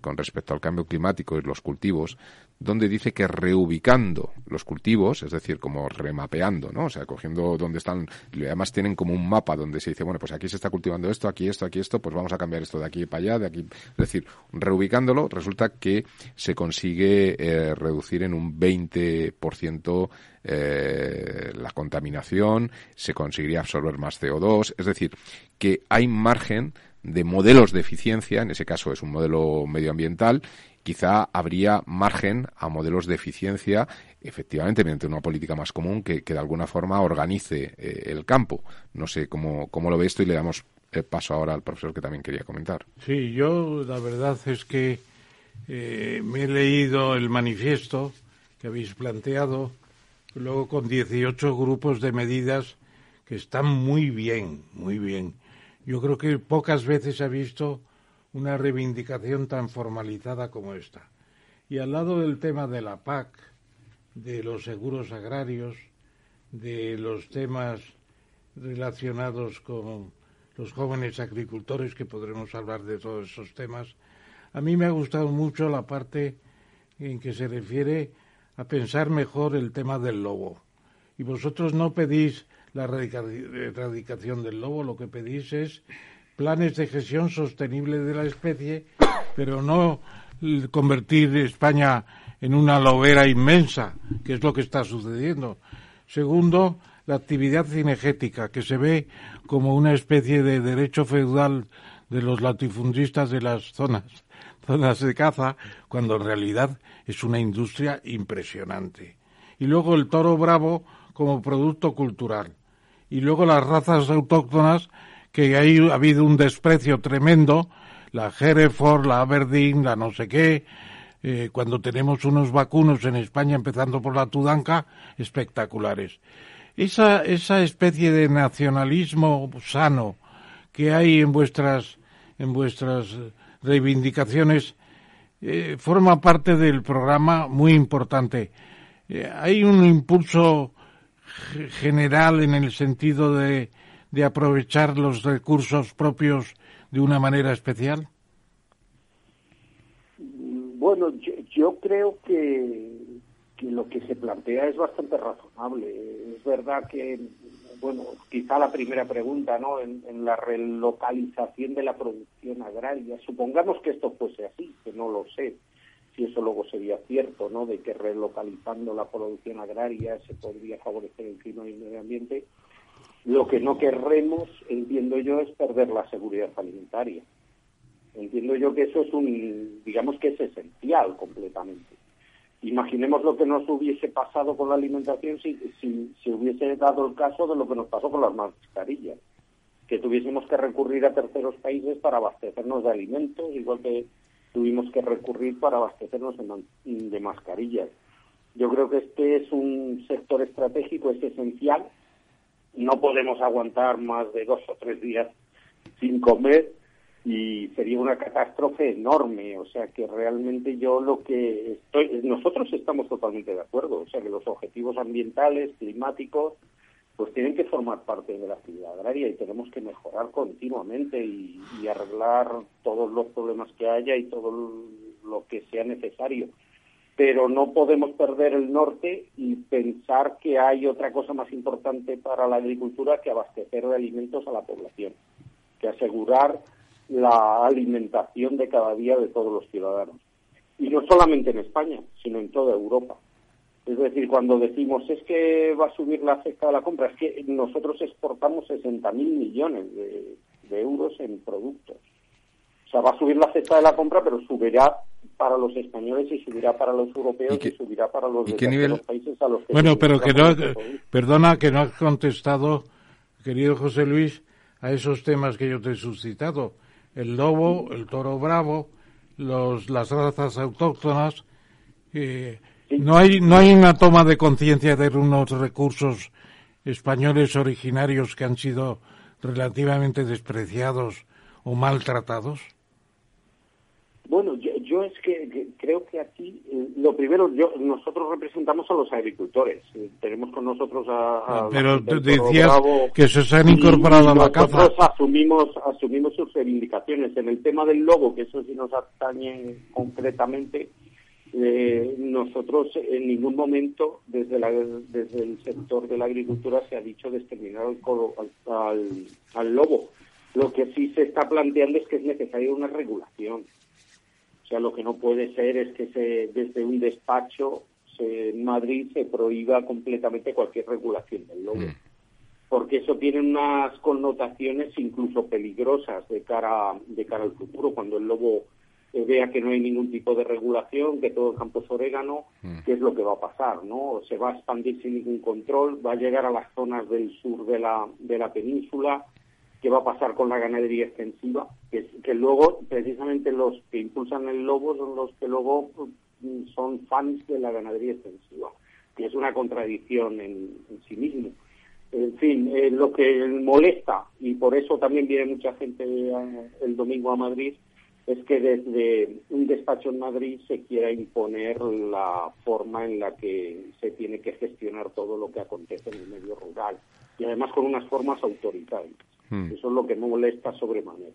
B: con respecto al cambio climático y los cultivos, donde dice que reubicando los cultivos, es decir, como remapeando, ¿no? O sea, cogiendo donde están, además tienen como un mapa donde se dice, bueno, pues aquí se está cultivando esto, aquí esto, aquí esto, pues vamos a cambiar esto de aquí para allá, de aquí. Es decir, reubicándolo, resulta que se consigue eh, reducir en un 20% eh, la contaminación, se conseguiría absorber más CO2, es decir, que hay margen de modelos de eficiencia, en ese caso es un modelo medioambiental, quizá habría margen a modelos de eficiencia, efectivamente, mediante una política más común que, de alguna forma organice eh, el campo. No sé cómo, cómo lo ve esto y le damos el paso ahora al profesor que también quería comentar.
C: Sí, yo la verdad es que eh, me he leído el manifiesto que habéis planteado, luego con 18 grupos de medidas que están muy bien, muy bien. Yo creo que pocas veces ha visto una reivindicación tan formalizada como esta. Y al lado del tema de la PAC, de los seguros agrarios, de los temas relacionados con los jóvenes agricultores, que podremos hablar de todos esos temas, a mí me ha gustado mucho la parte en que se refiere a pensar mejor el tema del lobo. Y vosotros no pedís la erradicación del lobo, lo que pedís es planes de gestión sostenible de la especie, pero no convertir España en una lobera inmensa, que es lo que está sucediendo. Segundo, la actividad cinegética, que se ve como una especie de derecho feudal de los latifundistas de las zonas, zonas de caza, cuando en realidad es una industria impresionante. Y luego el toro bravo como producto cultural. Y luego las razas autóctonas que ahí ha habido un desprecio tremendo, la Hereford, la Aberdeen, la no sé qué, eh, cuando tenemos unos vacunos en España, empezando por la Tudanca, espectaculares. Esa, esa especie de nacionalismo sano que hay en vuestras, en vuestras reivindicaciones eh, forma parte del programa muy importante. Eh, hay un impulso general en el sentido de de aprovechar los recursos propios de una manera especial?
D: Bueno, yo, creo que, lo que se plantea es bastante razonable. Es verdad que, bueno, quizá la primera pregunta, ¿no? En, la relocalización de la producción agraria. Supongamos que esto fuese así, que no lo sé, si eso luego sería cierto, ¿no? De que relocalizando la producción agraria se podría favorecer el clima y el medio ambiente lo que no querremos, entiendo yo, es perder la seguridad alimentaria. Entiendo yo que eso es un, digamos que es esencial completamente. Imaginemos lo que nos hubiese pasado con la alimentación si, si se hubiese dado el caso de lo que nos pasó con las mascarillas, que tuviésemos que recurrir a terceros países para abastecernos de alimentos, igual que tuvimos que recurrir para abastecernos de mascarillas. Yo creo que este es un sector estratégico, es esencial no podemos aguantar más de dos o tres días sin comer y sería una catástrofe enorme. O sea que realmente yo lo que estoy, nosotros estamos totalmente de acuerdo. O sea que los objetivos ambientales, climáticos, pues tienen que formar parte de la actividad agraria y tenemos que mejorar continuamente y, arreglar todos los problemas que haya y todo lo que sea necesario pero no podemos perder el norte y pensar que hay otra cosa más importante para la agricultura que abastecer de alimentos a la población, que asegurar la alimentación de cada día de todos los ciudadanos. Y no solamente en España, sino en toda Europa. Es decir, cuando decimos es que va a subir la cesta de la compra, es que nosotros exportamos 60.000 millones de, de euros en productos. O sea, va a subir la cesta de la compra, pero subirá para los españoles y subirá para los europeos y, subirá para los, países a los que
C: Bueno, pero que no, perdona que no has contestado, querido José Luis, a esos temas que yo te he suscitado. El lobo, el toro bravo, los, las razas autóctonas. Eh, no hay no hay una toma de conciencia de unos recursos españoles originarios que han sido relativamente despreciados o maltratados?
D: Bueno, yo, es que, creo que aquí, eh, lo primero, yo, nosotros representamos a los agricultores. Eh, tenemos con nosotros a.
C: Pero decías que se han incorporado a la caza.
D: Nosotros asumimos, asumimos sus reivindicaciones. En el tema del lobo, que eso sí nos atañe concretamente, eh, nosotros en ningún momento desde, la, desde el sector de la agricultura se ha dicho de exterminar al, al, lobo. Lo que sí se está planteando es que es necesaria una regulación. O sea, lo que no puede ser es que se, desde un despacho en Madrid se prohíba completamente cualquier regulación del lobo. Mm. Porque eso tiene unas connotaciones incluso peligrosas de cara, de cara al futuro, cuando el lobo vea que no hay ningún tipo de regulación, que todo el campo es orégano, mm. ¿qué es lo que va a pasar? ¿no? Se va a expandir sin ningún control, va a llegar a las zonas del sur de la, de la península, ¿qué va a pasar con la ganadería extensiva? Que, que luego, precisamente, los que impulsan el lobo son los que luego mm, son fans de la ganadería extensiva, que es una contradicción en, sí mismo. En fin, eh, lo que molesta, y por eso también viene mucha gente eh, el domingo a Madrid, es que desde un despacho en Madrid se quiera imponer la forma en la que se tiene que gestionar todo lo que acontece en el medio rural y además con unas formas autoritarias. Hmm. Eso es lo que me molesta sobremanera.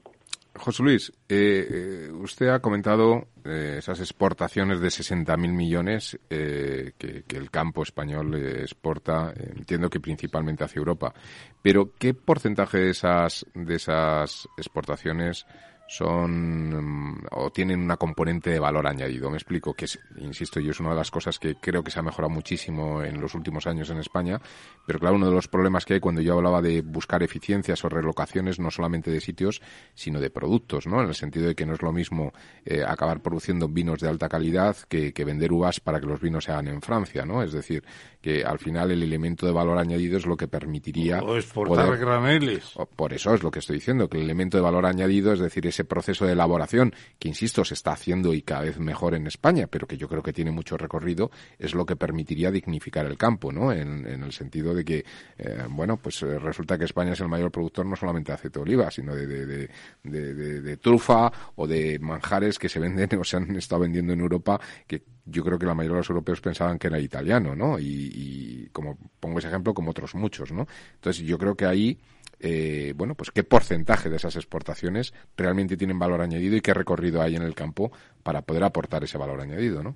B: José Luis, eh, eh, usted ha comentado eh, esas exportaciones de 60.000 millones que, que, el campo español exporta, entiendo que principalmente hacia Europa. Pero, ¿qué porcentaje de esas, de esas exportaciones son mm, o tienen una componente de valor añadido. Me explico que es, insisto, yo es una de las cosas que creo que se ha mejorado muchísimo en los últimos años en España, pero claro, uno de los problemas que hay cuando yo hablaba de buscar eficiencias o relocaciones no solamente de sitios, sino de productos, ¿no? En el sentido de que no es lo mismo eh, acabar produciendo vinos de alta calidad que, que vender uvas para que los vinos se hagan en Francia, ¿no? Es decir, que al final el elemento de valor añadido es lo que permitiría
C: o exportar graneles.
B: Por eso es lo que estoy diciendo, que el elemento de valor añadido, es decir, ese proceso de elaboración, que insisto, se está haciendo y cada vez mejor en España, pero que yo creo que tiene mucho recorrido, es lo que permitiría dignificar el campo, ¿no? En, el sentido de que, eh, bueno, pues eh, resulta que España es el mayor productor no solamente de aceite de oliva, sino de, de, de, de trufa o de manjares que se venden [laughs] o se han estado vendiendo en Europa, que yo creo que la mayoría de los europeos pensaban que era italiano, ¿no? Y, como pongo ese ejemplo, como otros muchos, ¿no? Entonces yo creo que ahí eh, bueno, pues qué porcentaje de esas exportaciones realmente tienen valor añadido y qué recorrido hay en el campo para poder aportar ese valor añadido, ¿no?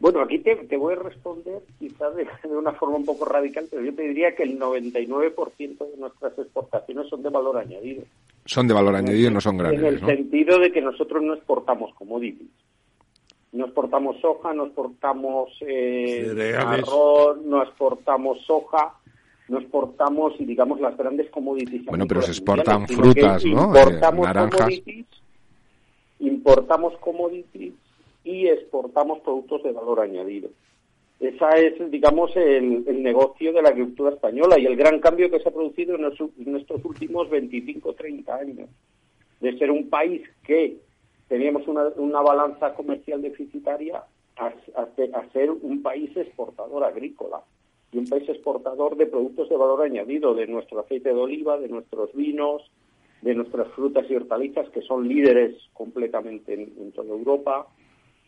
D: Bueno, aquí te, voy a responder quizás de, una forma un poco radical, pero yo te diría que el 99% de nuestras exportaciones son de valor añadido.
B: Son de valor añadido y no son grandes,
D: En el sentido de que nosotros no exportamos commodities. No exportamos soja, no exportamos eh, arroz, no exportamos soja, no exportamos, digamos, las grandes commodities.
B: Bueno, pero se exportan frutas, ¿no?
D: Importamos commodities, importamos commodities y exportamos productos de valor añadido. Esa es, digamos, el, negocio de la agricultura española y el gran cambio que se ha producido en, en estos últimos 25 30 años. De ser un país que teníamos una, una balanza comercial deficitaria a, a, ser un país exportador agrícola y un país exportador de productos de valor añadido, de nuestro aceite de oliva, de nuestros vinos, de nuestras frutas y hortalizas, que son líderes completamente en, toda Europa,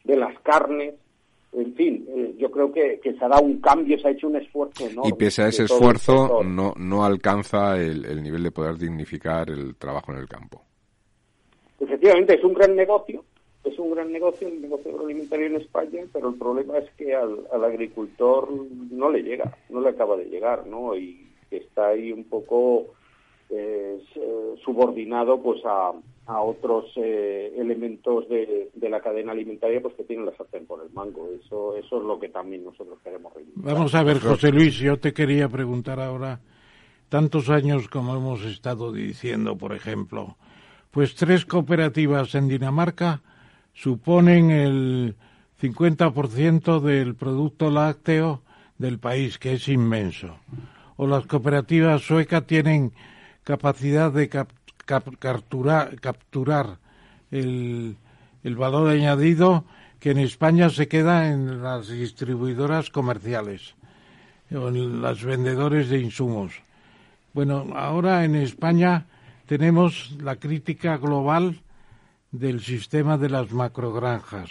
D: de las carnes. En fin, eh, yo creo que, que, se ha dado un cambio, se ha hecho un esfuerzo enorme.
B: Y pese a ese esfuerzo, no, no alcanza el, el nivel de poder dignificar el trabajo en el campo.
D: Efectivamente, es un gran negocio, es un gran negocio el negocio agroalimentario en España, pero el problema es que al, agricultor no le llega, no le acaba de llegar, ¿no? Y está ahí un poco eh, subordinado pues a, a otros eh, elementos de, de, la cadena alimentaria pues que tienen la sartén por el mango. Eso, eso es lo que también nosotros queremos reivindicar.
C: Vamos a ver, José Luis, yo te quería preguntar ahora, tantos años como hemos estado diciendo, por ejemplo, pues tres cooperativas en Dinamarca suponen el 50% del producto lácteo del país, que es inmenso. O las cooperativas suecas tienen capacidad de capturar, capturar el, el valor añadido que en España se queda en las distribuidoras comerciales o en los vendedores de insumos. Bueno, ahora en España tenemos la crítica global del sistema de las macrogranjas.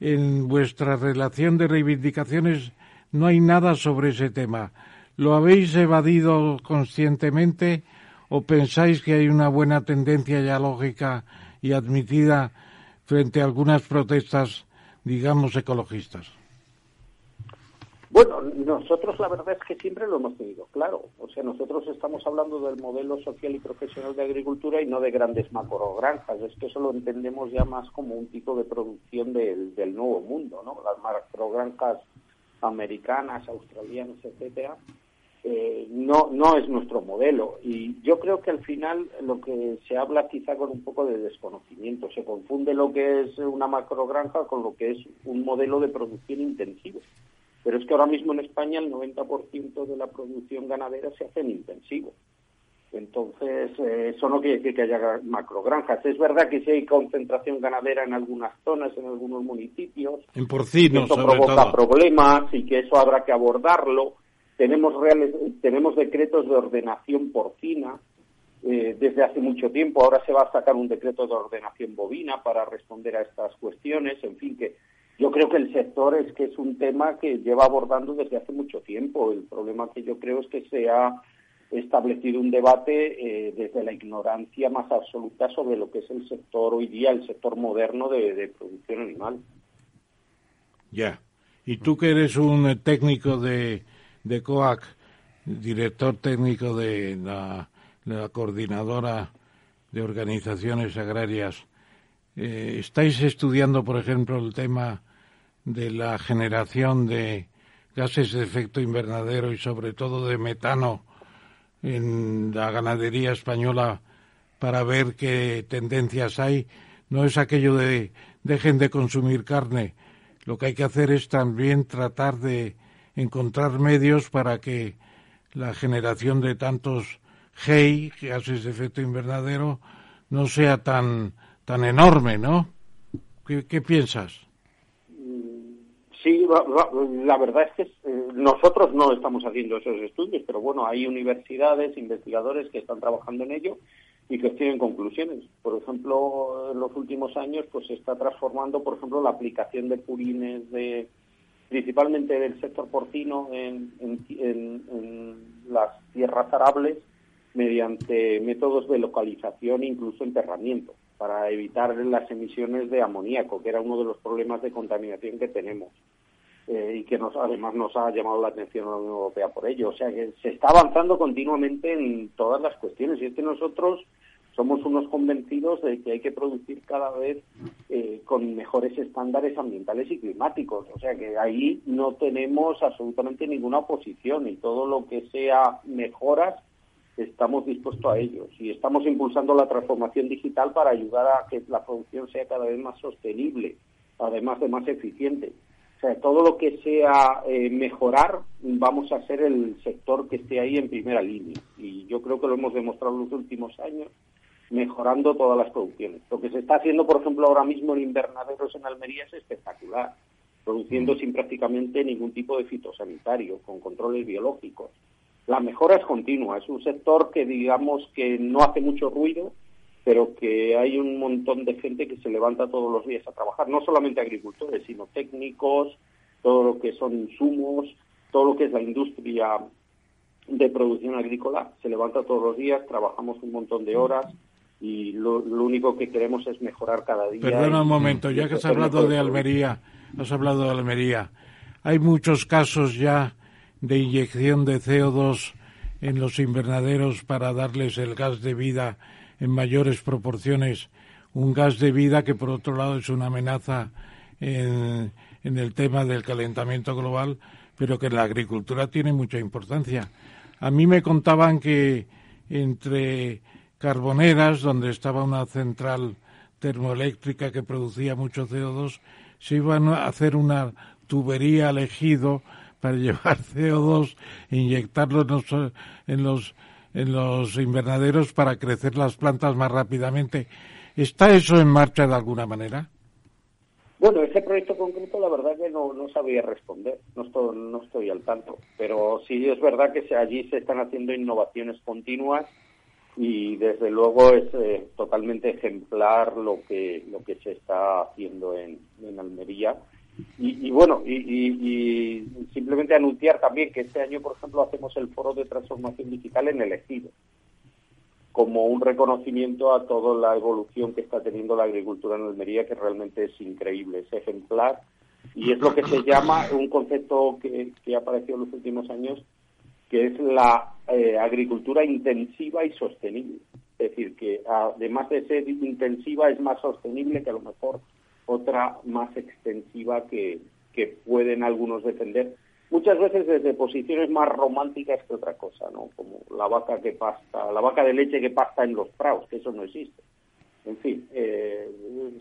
C: En vuestra relación de reivindicaciones no hay nada sobre ese tema. ¿Lo habéis evadido conscientemente o pensáis que hay una buena tendencia ya lógica y admitida frente a algunas protestas, digamos, ecologistas?
D: Bueno, nosotros la verdad es que siempre lo hemos tenido claro. O sea, nosotros estamos hablando del modelo social y profesional de agricultura y no de grandes macrogranjas. Es que eso lo entendemos ya más como un tipo de producción del, del nuevo mundo, ¿no? Las macrogranjas americanas, australianas, etcétera, eh, no, no es nuestro modelo. Y yo creo que al final lo que se habla quizá con un poco de desconocimiento. Se confunde lo que es una macrogranja con lo que es un modelo de producción intensivo. Pero es que ahora mismo en España el 90% de la producción ganadera se hace en intensivo. Entonces, eh, eso no quiere decir que haya macrogranjas. Es verdad que sí hay concentración ganadera en algunas zonas, en algunos municipios.
C: En
D: Eso provoca problemas y que eso habrá que abordarlo. Tenemos, reales, tenemos decretos de ordenación porcina eh, desde hace mucho tiempo. Ahora se va a sacar un decreto de ordenación bovina para responder a estas cuestiones. En fin, que yo creo que el sector es que es un tema que lleva abordando desde hace mucho tiempo. El problema que yo creo es que se ha establecido un debate eh, desde la ignorancia más absoluta sobre lo que es el sector hoy día, el sector moderno de, producción animal.
C: Ya. Y tú que eres un técnico de, de COAC, director técnico de la, coordinadora de organizaciones agrarias, eh, ¿estáis estudiando, por ejemplo, el tema de la generación de gases de efecto invernadero y sobre todo de metano en la ganadería española para ver qué tendencias hay. No es aquello de dejen de consumir carne. Lo que hay que hacer es también tratar de encontrar medios para que la generación de tantos GEI, gases de efecto invernadero, no sea tan, tan enorme, ¿no? ¿Qué, piensas?
D: Sí, la verdad es que eh, nosotros no estamos haciendo esos estudios, pero bueno, hay universidades, investigadores que están trabajando en ello y que tienen conclusiones. Por ejemplo, en los últimos años pues se está transformando, por ejemplo, la aplicación de purines de principalmente del sector porcino en, en las tierras arables mediante métodos de localización incluso enterramiento para evitar las emisiones de amoníaco, que era uno de los problemas de contaminación que tenemos. Eh, y que nos, además nos ha llamado la atención la Unión Europea por ello. O sea que se está avanzando continuamente en todas las cuestiones y es que nosotros somos unos convencidos de que hay que producir cada vez eh, con mejores estándares ambientales y climáticos. O sea que ahí no tenemos absolutamente ninguna oposición y todo lo que sea mejoras estamos dispuestos a ellos y estamos impulsando la transformación digital para ayudar a que la producción sea cada vez más sostenible, además de más eficiente. O sea, todo lo que sea eh, mejorar, vamos a ser el sector que esté ahí en primera línea. Y yo creo que lo hemos demostrado en los últimos años, mejorando todas las producciones. Lo que se está haciendo, por ejemplo, ahora mismo en invernaderos en Almería es espectacular, produciendo sin prácticamente ningún tipo de fitosanitario, con controles biológicos. La mejora es continua, es un sector que digamos que no hace mucho ruido, pero que hay un montón de gente que se levanta todos los días a trabajar, no solamente agricultores, sino técnicos, todo lo que son insumos, todo lo que es la industria de producción agrícola, se levanta todos los días, trabajamos un montón de horas y lo, único que queremos es mejorar cada día.
C: Perdona un momento, ya que has hablado de Almería, has hablado de Almería, hay muchos casos ya de inyección de CO2 en los invernaderos para darles el gas de vida en mayores proporciones un gas de vida que por otro lado es una amenaza en, el tema del calentamiento global, pero que en la agricultura tiene mucha importancia. A mí me contaban que entre Carboneras, donde estaba una central termoeléctrica que producía mucho CO2, se iban a hacer una tubería al ejido para llevar CO2 e inyectarlo en los, en los invernaderos para crecer las plantas más rápidamente. ¿Está eso en marcha de alguna manera?
D: Bueno, ese proyecto concreto la verdad que no, no sabía responder, no estoy, no estoy al tanto, pero sí es verdad que allí se están haciendo innovaciones continuas y desde luego es eh, totalmente ejemplar lo que lo que se está haciendo en, en Almería y, bueno y, y, simplemente anunciar también que este año por ejemplo hacemos el foro de transformación digital en el ejido como un reconocimiento a toda la evolución que está teniendo la agricultura en Almería, que realmente es increíble, es ejemplar, y es lo que se llama un concepto que, ha aparecido en los últimos años, que es la eh, agricultura intensiva y sostenible. Es decir, que además de ser intensiva es más sostenible que a lo mejor otra más extensiva que, que pueden algunos defender muchas veces desde posiciones más románticas que otra cosa, ¿no? Como la vaca que pasta, la vaca de leche que pasta en los praos, que eso no existe. En fin, eh,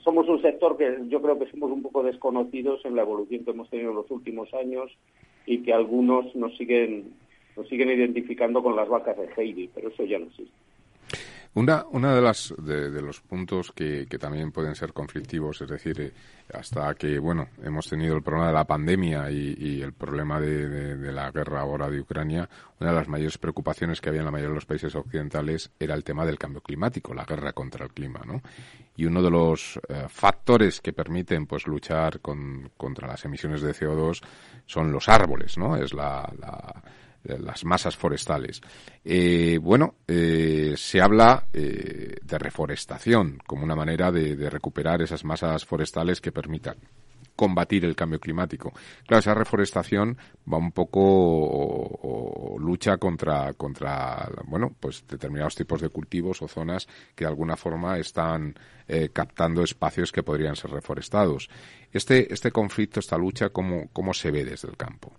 D: somos un sector que yo creo que somos un poco desconocidos en la evolución que hemos tenido en los últimos años y que algunos nos siguen nos siguen identificando con las vacas de Heidi, pero eso ya no existe.
B: Una, una de las de, los puntos que, que, también pueden ser conflictivos, es decir, eh, hasta que bueno hemos tenido el problema de la pandemia y, el problema de, la guerra ahora de Ucrania, una de las mayores preocupaciones que había en la mayoría de los países occidentales era el tema del cambio climático, la guerra contra el clima, ¿no? Y uno de los eh, factores que permiten pues luchar con, contra las emisiones de CO2 son los árboles, ¿no? Es la las masas forestales. Eh, bueno, eh, se habla eh, de reforestación como una manera de, recuperar esas masas forestales que permitan combatir el cambio climático. Claro, esa reforestación va un poco o, lucha contra contra bueno, pues determinados tipos de cultivos o zonas que de alguna forma están captando espacios que podrían ser reforestados. Este este conflicto, esta lucha, cómo cómo se ve desde el campo.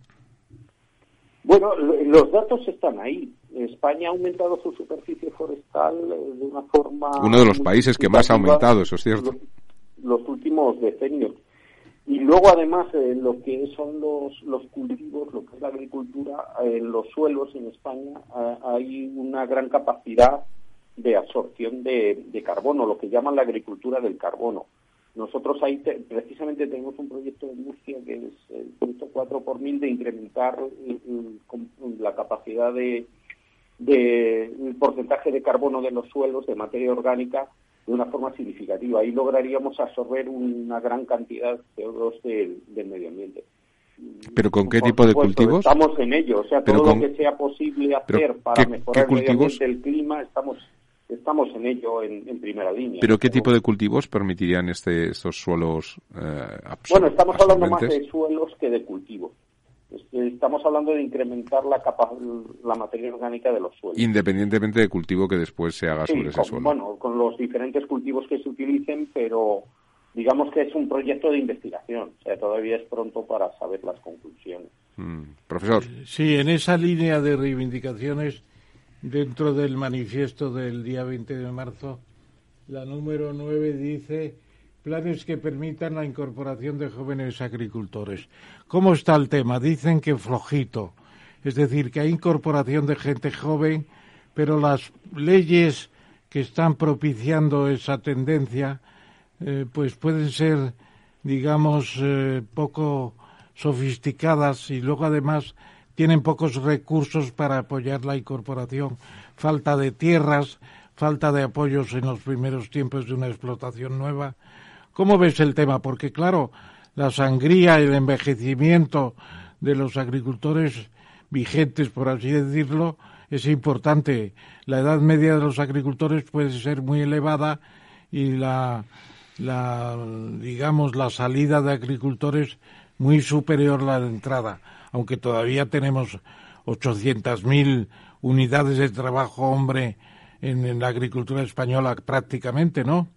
D: Bueno, los datos están ahí. España ha aumentado su superficie forestal eh, de una forma...
B: Uno de los países que más ha aumentado, eso es cierto.
D: Los, últimos decenios. Y luego, además, en eh, lo que son los, los cultivos, lo que es la agricultura, en los suelos en España hay una gran capacidad de absorción de, de carbono, lo que llaman la agricultura del carbono. Nosotros ahí precisamente tenemos un proyecto en Murcia que es el punto 4 por mil de incrementar la capacidad de, el porcentaje de carbono de los suelos, de materia orgánica, de una forma significativa. Ahí lograríamos absorber una gran cantidad de CO2 del, medio ambiente.
B: ¿Pero con qué tipo de cultivos?
D: Estamos en ello, o sea, todo lo que sea posible hacer para mejorar el medio ambiente, el clima, estamos estamos en ello en, primera línea.
B: ¿Pero qué tipo de cultivos permitirían este, estos suelos
D: eh, Bueno, estamos hablando más de suelos que de cultivos. Estamos hablando de incrementar la, la materia orgánica de los suelos.
B: Independientemente del cultivo que después se haga sobre ese suelo.
D: Bueno, con los diferentes cultivos que se utilicen, pero digamos que es un proyecto de investigación. O sea, todavía es pronto para saber las conclusiones.
B: Mm, profesor.
C: Sí, en esa línea de reivindicaciones dentro del manifiesto del día 20 de marzo, la número 9 dice planes que permitan la incorporación de jóvenes agricultores. ¿Cómo está el tema? Dicen que flojito, es decir, que hay incorporación de gente joven, pero las leyes que están propiciando esa tendencia, eh, pues pueden ser, digamos, eh, poco sofisticadas y luego además tienen pocos recursos para apoyar la incorporación, falta de tierras, falta de apoyos en los primeros tiempos de una explotación nueva. ¿Cómo ves el tema? Porque claro, la sangría y el envejecimiento de los agricultores vigentes, por así decirlo, es importante. La edad media de los agricultores puede ser muy elevada y la, la digamos, la salida de agricultores muy superior a la entrada aunque todavía tenemos 800.000 unidades de trabajo hombre en, la agricultura española prácticamente, ¿no?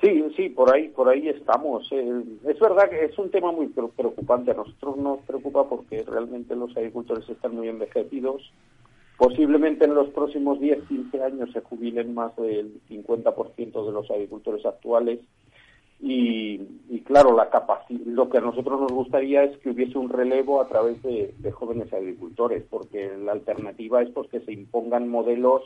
D: Sí, sí, por ahí, por ahí estamos. Eh, es verdad que es un tema muy preocupante. A nosotros nos preocupa porque realmente los agricultores están muy envejecidos Posiblemente en los próximos 10, 15 años se jubilen más del 50% de los agricultores actuales y, claro, la lo que a nosotros nos gustaría es que hubiese un relevo a través de, jóvenes agricultores, porque la alternativa es pues, que se impongan modelos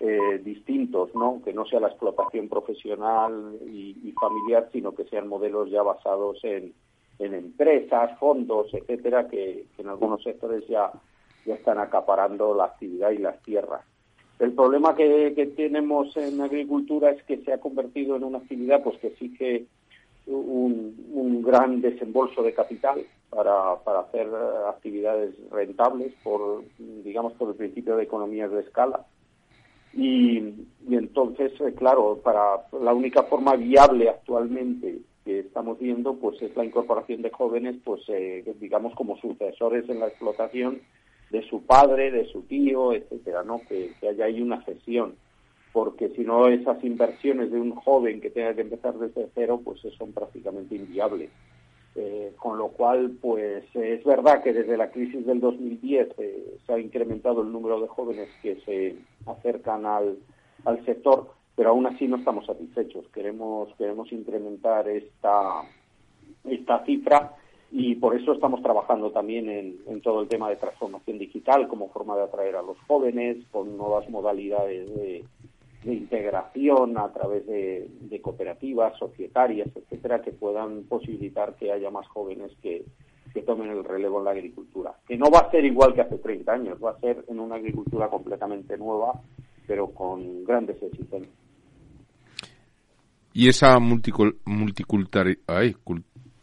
D: eh, distintos, ¿no? que no sea la explotación profesional y, familiar, sino que sean modelos ya basados en, empresas, fondos, etcétera, que en algunos sectores ya ya están acaparando la actividad y las tierras. El problema que, tenemos en agricultura es que se ha convertido en una actividad pues que exige un, gran desembolso de capital para, hacer actividades rentables por digamos por el principio de economías de escala. Y, y entonces eh, claro para la única forma viable actualmente que estamos viendo pues es la incorporación de jóvenes pues eh, digamos como sucesores en la explotación de su padre, de su tío, etcétera, ¿no? Que, haya ahí una cesión, porque si no esas inversiones de un joven que tenga que empezar desde cero, pues son prácticamente inviables. Eh, con lo cual, pues es verdad que desde la crisis del 2010 eh, se ha incrementado el número de jóvenes que se acercan al, al sector, pero aún así no estamos satisfechos. Queremos queremos incrementar esta esta cifra y por eso estamos trabajando también en, todo el tema de transformación digital como forma de atraer a los jóvenes con nuevas modalidades de, integración a través de, cooperativas, societarias, etcétera, que puedan posibilitar que haya más jóvenes que, tomen el relevo en la agricultura. Que no va a ser igual que hace 30 años, va a ser en una agricultura completamente nueva, pero con grandes exigencias.
B: Y esa multiculturalidad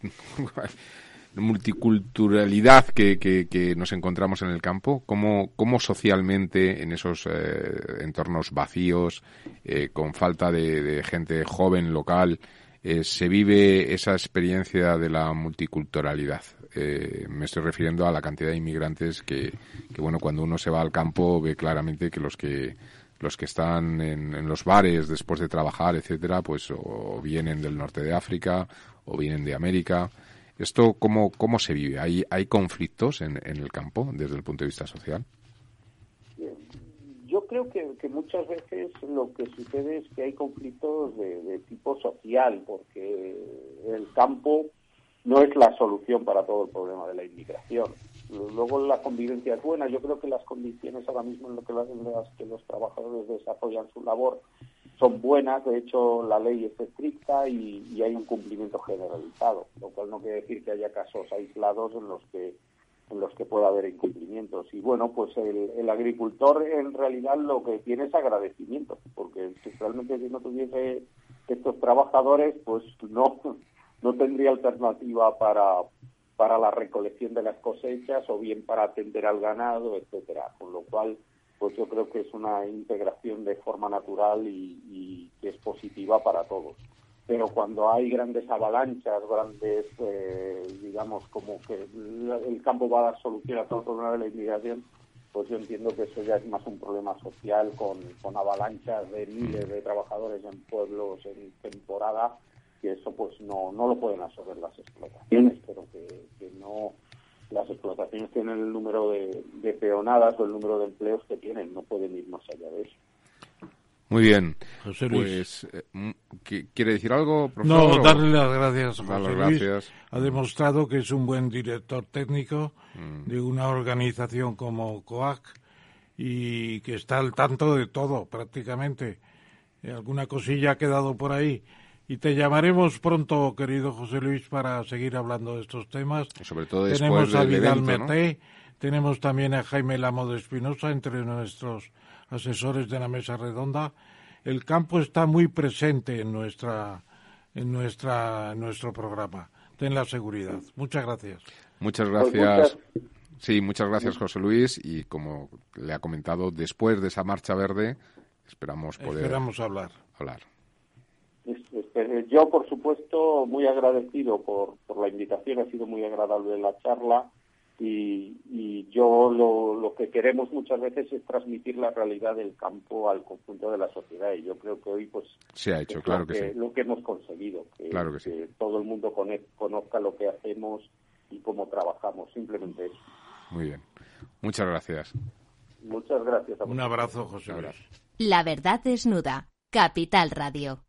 B: [laughs] multiculturalidad que, que, nos encontramos en el campo, cómo, cómo socialmente en esos eh, entornos vacíos, eh, con falta de, gente joven local, eh, se vive esa experiencia de la multiculturalidad. me estoy refiriendo a la cantidad de inmigrantes que, que, bueno, cuando uno se va al campo ve claramente que los que los que están en, en los bares después de trabajar, etcétera, pues o vienen del norte de África o vienen de América ¿Esto cómo, cómo se vive? ¿Hay, hay conflictos en, en el campo desde el punto de vista social?
D: Yo creo que, que, muchas veces lo que sucede es que hay conflictos de, tipo social, porque el campo no es la solución para todo el problema de la inmigración. Luego la convivencia es buena. Yo creo que las condiciones ahora mismo en, lo que, en las que los trabajadores desarrollan su labor son buenas, de hecho la ley es estricta y, hay un cumplimiento generalizado, lo cual no quiere decir que haya casos aislados en los que en los que pueda haber incumplimientos. Y bueno, pues el, agricultor en realidad lo que tiene es agradecimiento, porque realmente si no tuviese estos trabajadores, pues no, no tendría alternativa para, para la recolección de las cosechas o bien para atender al ganado, etcétera. Con lo cual, pues yo creo que es una integración de forma natural y, que es positiva para todos. Pero cuando hay grandes avalanchas, grandes, eh, digamos, como que el campo va a dar solución a todo el problema de la inmigración, pues yo entiendo que eso ya es más un problema social con, con avalanchas de miles de trabajadores en pueblos en temporada, y eso pues no, no lo pueden absorber las explotaciones, pero que, que no las explotaciones tienen el número de, peonadas o el número de empleos que tienen, no pueden ir más allá de eso.
B: Muy bien. José Luis. Pues, eh, ¿quiere decir algo, profesor?
C: No, darle las gracias a José Luis. Ha demostrado que es un buen director técnico mm. de una organización como COAC y que está al tanto de todo, prácticamente. Alguna cosilla ha quedado por ahí. Y te llamaremos pronto, querido José Luis, para seguir hablando de estos temas.
B: sobre todo
C: tenemos
B: a
C: Vidal Meté, tenemos también a Jaime Lamo de Espinosa entre nuestros asesores de la mesa redonda. El campo está muy presente en nuestra en nuestra en nuestro programa. Ten la seguridad. Muchas gracias.
B: Muchas pues gracias. Sí, muchas gracias José Luis y como le ha comentado después de esa marcha verde esperamos poder
C: esperamos hablar.
B: hablar.
D: Yo, por supuesto, muy agradecido por, por la invitación, ha sido muy agradable la charla y, y yo lo, lo, que queremos muchas veces es transmitir la realidad del campo al conjunto de la sociedad y yo creo que hoy pues
B: se ha hecho, claro
D: que,
B: sí.
D: lo que hemos conseguido, que,
B: claro que, sí.
D: todo el mundo conozca lo que hacemos y cómo trabajamos, simplemente eso.
B: Muy bien, muchas gracias.
D: Muchas gracias.
C: Un abrazo, José Luis.
A: La verdad desnuda. Capital Radio.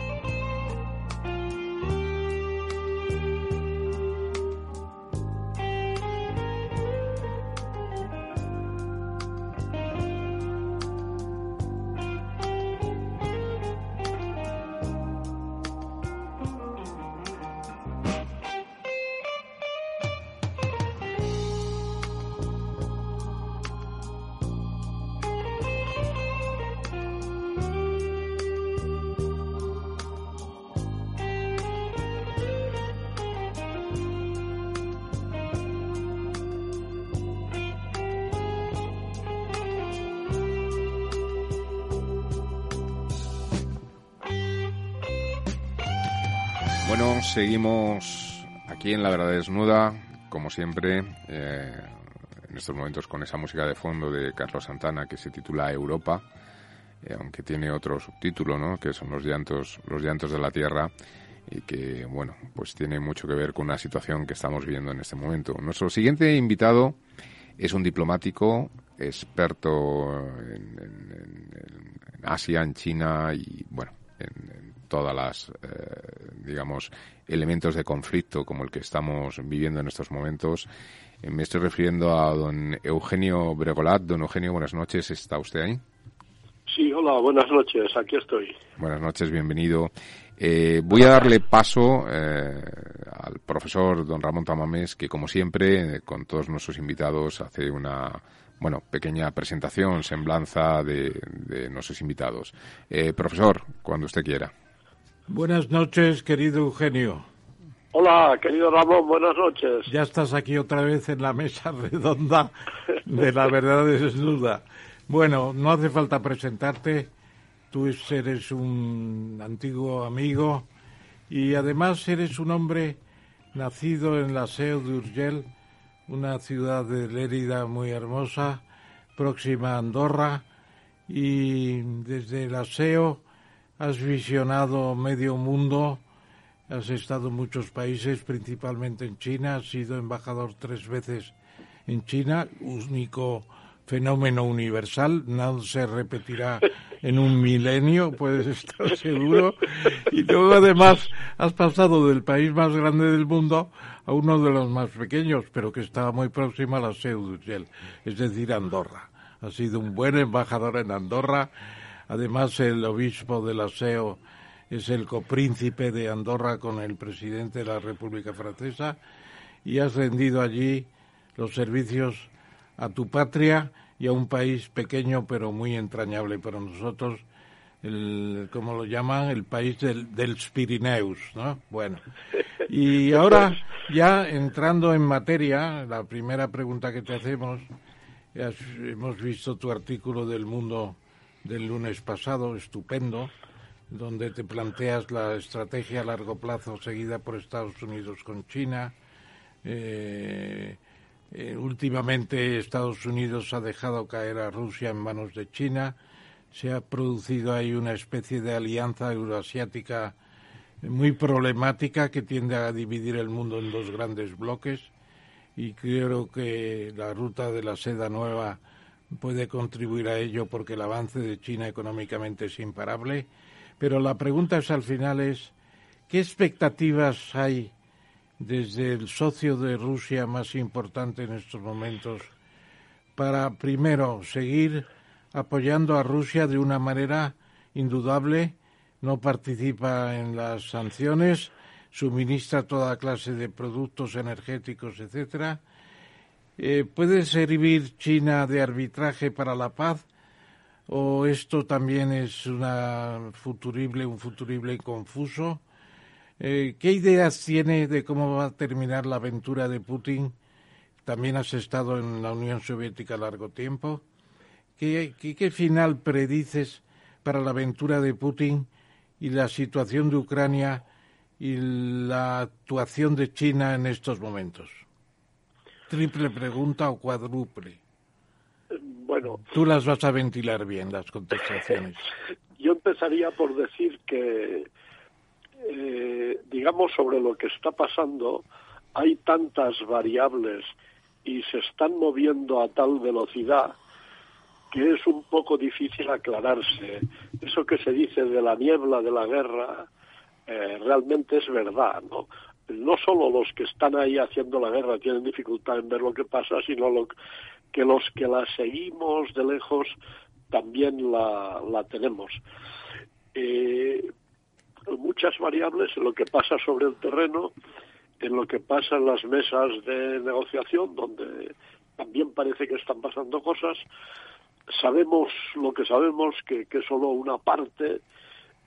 B: Seguimos aquí en La Verdad Desnuda, como siempre, eh, en estos momentos con esa música de fondo de Carlos Santana que se titula Europa, eh, aunque tiene otro subtítulo, ¿no? que son los llantos, los llantos de la tierra y que, bueno, pues tiene mucho que ver con una situación que estamos viviendo en este momento. Nuestro siguiente invitado es un diplomático experto en- en Asia, en China y, bueno, en, en todas las, eh, digamos, elementos de conflicto como el que estamos viviendo en estos momentos. Eh, me estoy refiriendo a don Eugenio Bregolat. Don Eugenio, buenas noches. ¿Está usted ahí?
E: Sí, hola, buenas noches, aquí estoy.
B: Buenas noches, bienvenido. Eh, voy a darle paso eh, al profesor don Ramón Tamamés, que como siempre, con todos nuestros invitados, hace una bueno pequeña presentación, semblanza de, de nuestros invitados. Eh, profesor, cuando usted quiera.
C: Buenas noches, querido Eugenio.
E: Hola, querido Ramón, buenas noches.
C: Ya estás aquí otra vez en la mesa [laughs] redonda de la verdad desnuda. Bueno, no hace falta presentarte. Tú eres un antiguo amigo y además eres un hombre nacido en la Seu d'Urgell, una ciudad de Lérida muy hermosa, próxima a Andorra, y desde la SEO has visionado medio mundo, has estado en muchos países, principalmente en China, has sido embajador tres veces en China, único fenómeno universal, no se repetirá en un milenio, puedes estar seguro. Y luego además has pasado del país más grande del mundo a uno de los más pequeños, pero que estaba muy próximo a la Seu d'Urgell, es decir, Andorra. Has sido un buen embajador en Andorra. Además, el obispo de la SEO es el copríncipe de Andorra con el presidente de la República Francesa y has rendido allí los servicios a tu patria y a un país pequeño pero muy entrañable para nosotros, el, como lo llaman, el país del, del Pirineus, ¿no? Bueno, y [laughs] ahora ya entrando en materia, la primera pregunta que te hacemos, has- hemos visto tu artículo del Mundo del lunes pasado, estupendo, donde te planteas la estrategia a largo plazo seguida por Estados Unidos con China. Eh, eh, últimamente Estados Unidos ha dejado caer a Rusia en manos de China. Se ha producido ahí una especie de alianza euroasiática muy problemática que tiende a dividir el mundo en dos grandes bloques y creo que la ruta de la seda nueva puede contribuir a ello porque el avance de China económicamente es imparable. Pero la pregunta es al final es ¿qué expectativas hay desde el socio de Rusia más importante en estos momentos para primero seguir apoyando a Rusia de una manera indudable, no participa en las sanciones, suministra toda clase de productos energéticos, etcétera. Eh, ¿Puede servir China de arbitraje para la paz? ¿O esto también es una futurible, un futurible confuso? Eh, ¿Qué ideas tiene de cómo va a terminar la aventura de Putin? También has estado en la Unión Soviética largo tiempo. ¿Qué, qué final predices para la aventura de Putin y la situación de Ucrania y la actuación de China en estos momentos? Triple pregunta o cuádruple.
E: Bueno.
C: Tú las vas a ventilar bien, las contestaciones. [laughs]
E: Yo empezaría por decir que, eh, digamos, sobre lo que está pasando, hay tantas variables y se están moviendo a tal velocidad que es un poco difícil aclararse. Eso que se dice de la niebla de la guerra eh, realmente es verdad, ¿no? No solo los que están ahí haciendo la guerra tienen dificultad en ver lo que pasa, sino lo, que los que la seguimos de lejos también la, la tenemos. Eh, muchas variables en lo que pasa sobre el terreno, en lo que pasa en las mesas de negociación, donde también parece que están pasando cosas. Sabemos lo que sabemos, que, es solo una parte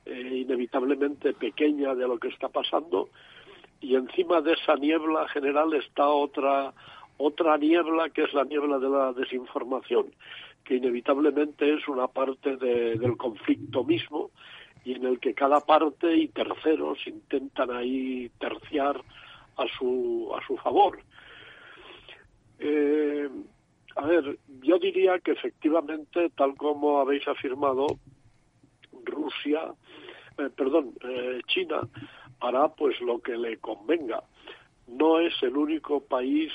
E: eh, inevitablemente pequeña de lo que está pasando, y encima de esa niebla general está otra otra niebla que es la niebla de la desinformación, que inevitablemente es una parte del conflicto mismo y en el que cada parte y terceros intentan ahí terciar a su, a su favor. Eh, a ver, yo diría que efectivamente, tal como habéis afirmado, Rusia, eh, perdón, eh, China hará pues lo que le convenga. No es el único país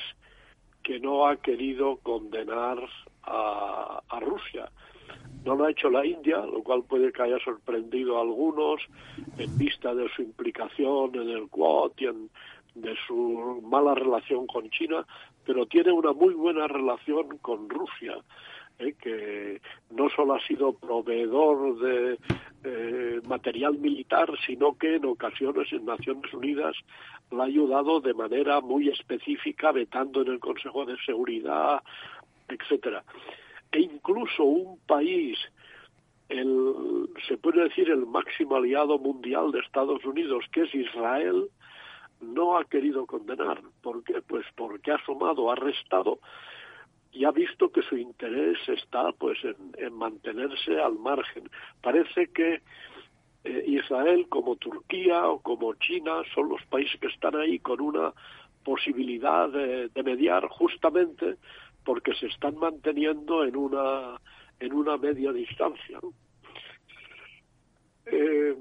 E: que no ha querido condenar a, Rusia. No lo ha hecho la India, lo cual puede que haya sorprendido a algunos en vista de su implicación en el Quad y en, de su mala relación con China, pero tiene una muy buena relación con Rusia. ¿eh? que no solo ha sido proveedor de eh, material militar, sino que en ocasiones en Naciones Unidas la ha ayudado de manera muy específica, vetando en el Consejo de Seguridad, etcétera. E incluso un país, el, se puede decir el máximo aliado mundial de Estados Unidos, que es Israel, no ha querido condenar. ¿Por qué? Pues porque ha sumado, ha restado y ha visto que su interés está pues en, mantenerse al margen. Parece que eh, Israel como Turquía o como China son los países que están ahí con una posibilidad de, mediar justamente porque se están manteniendo en una en una media distancia. Eh,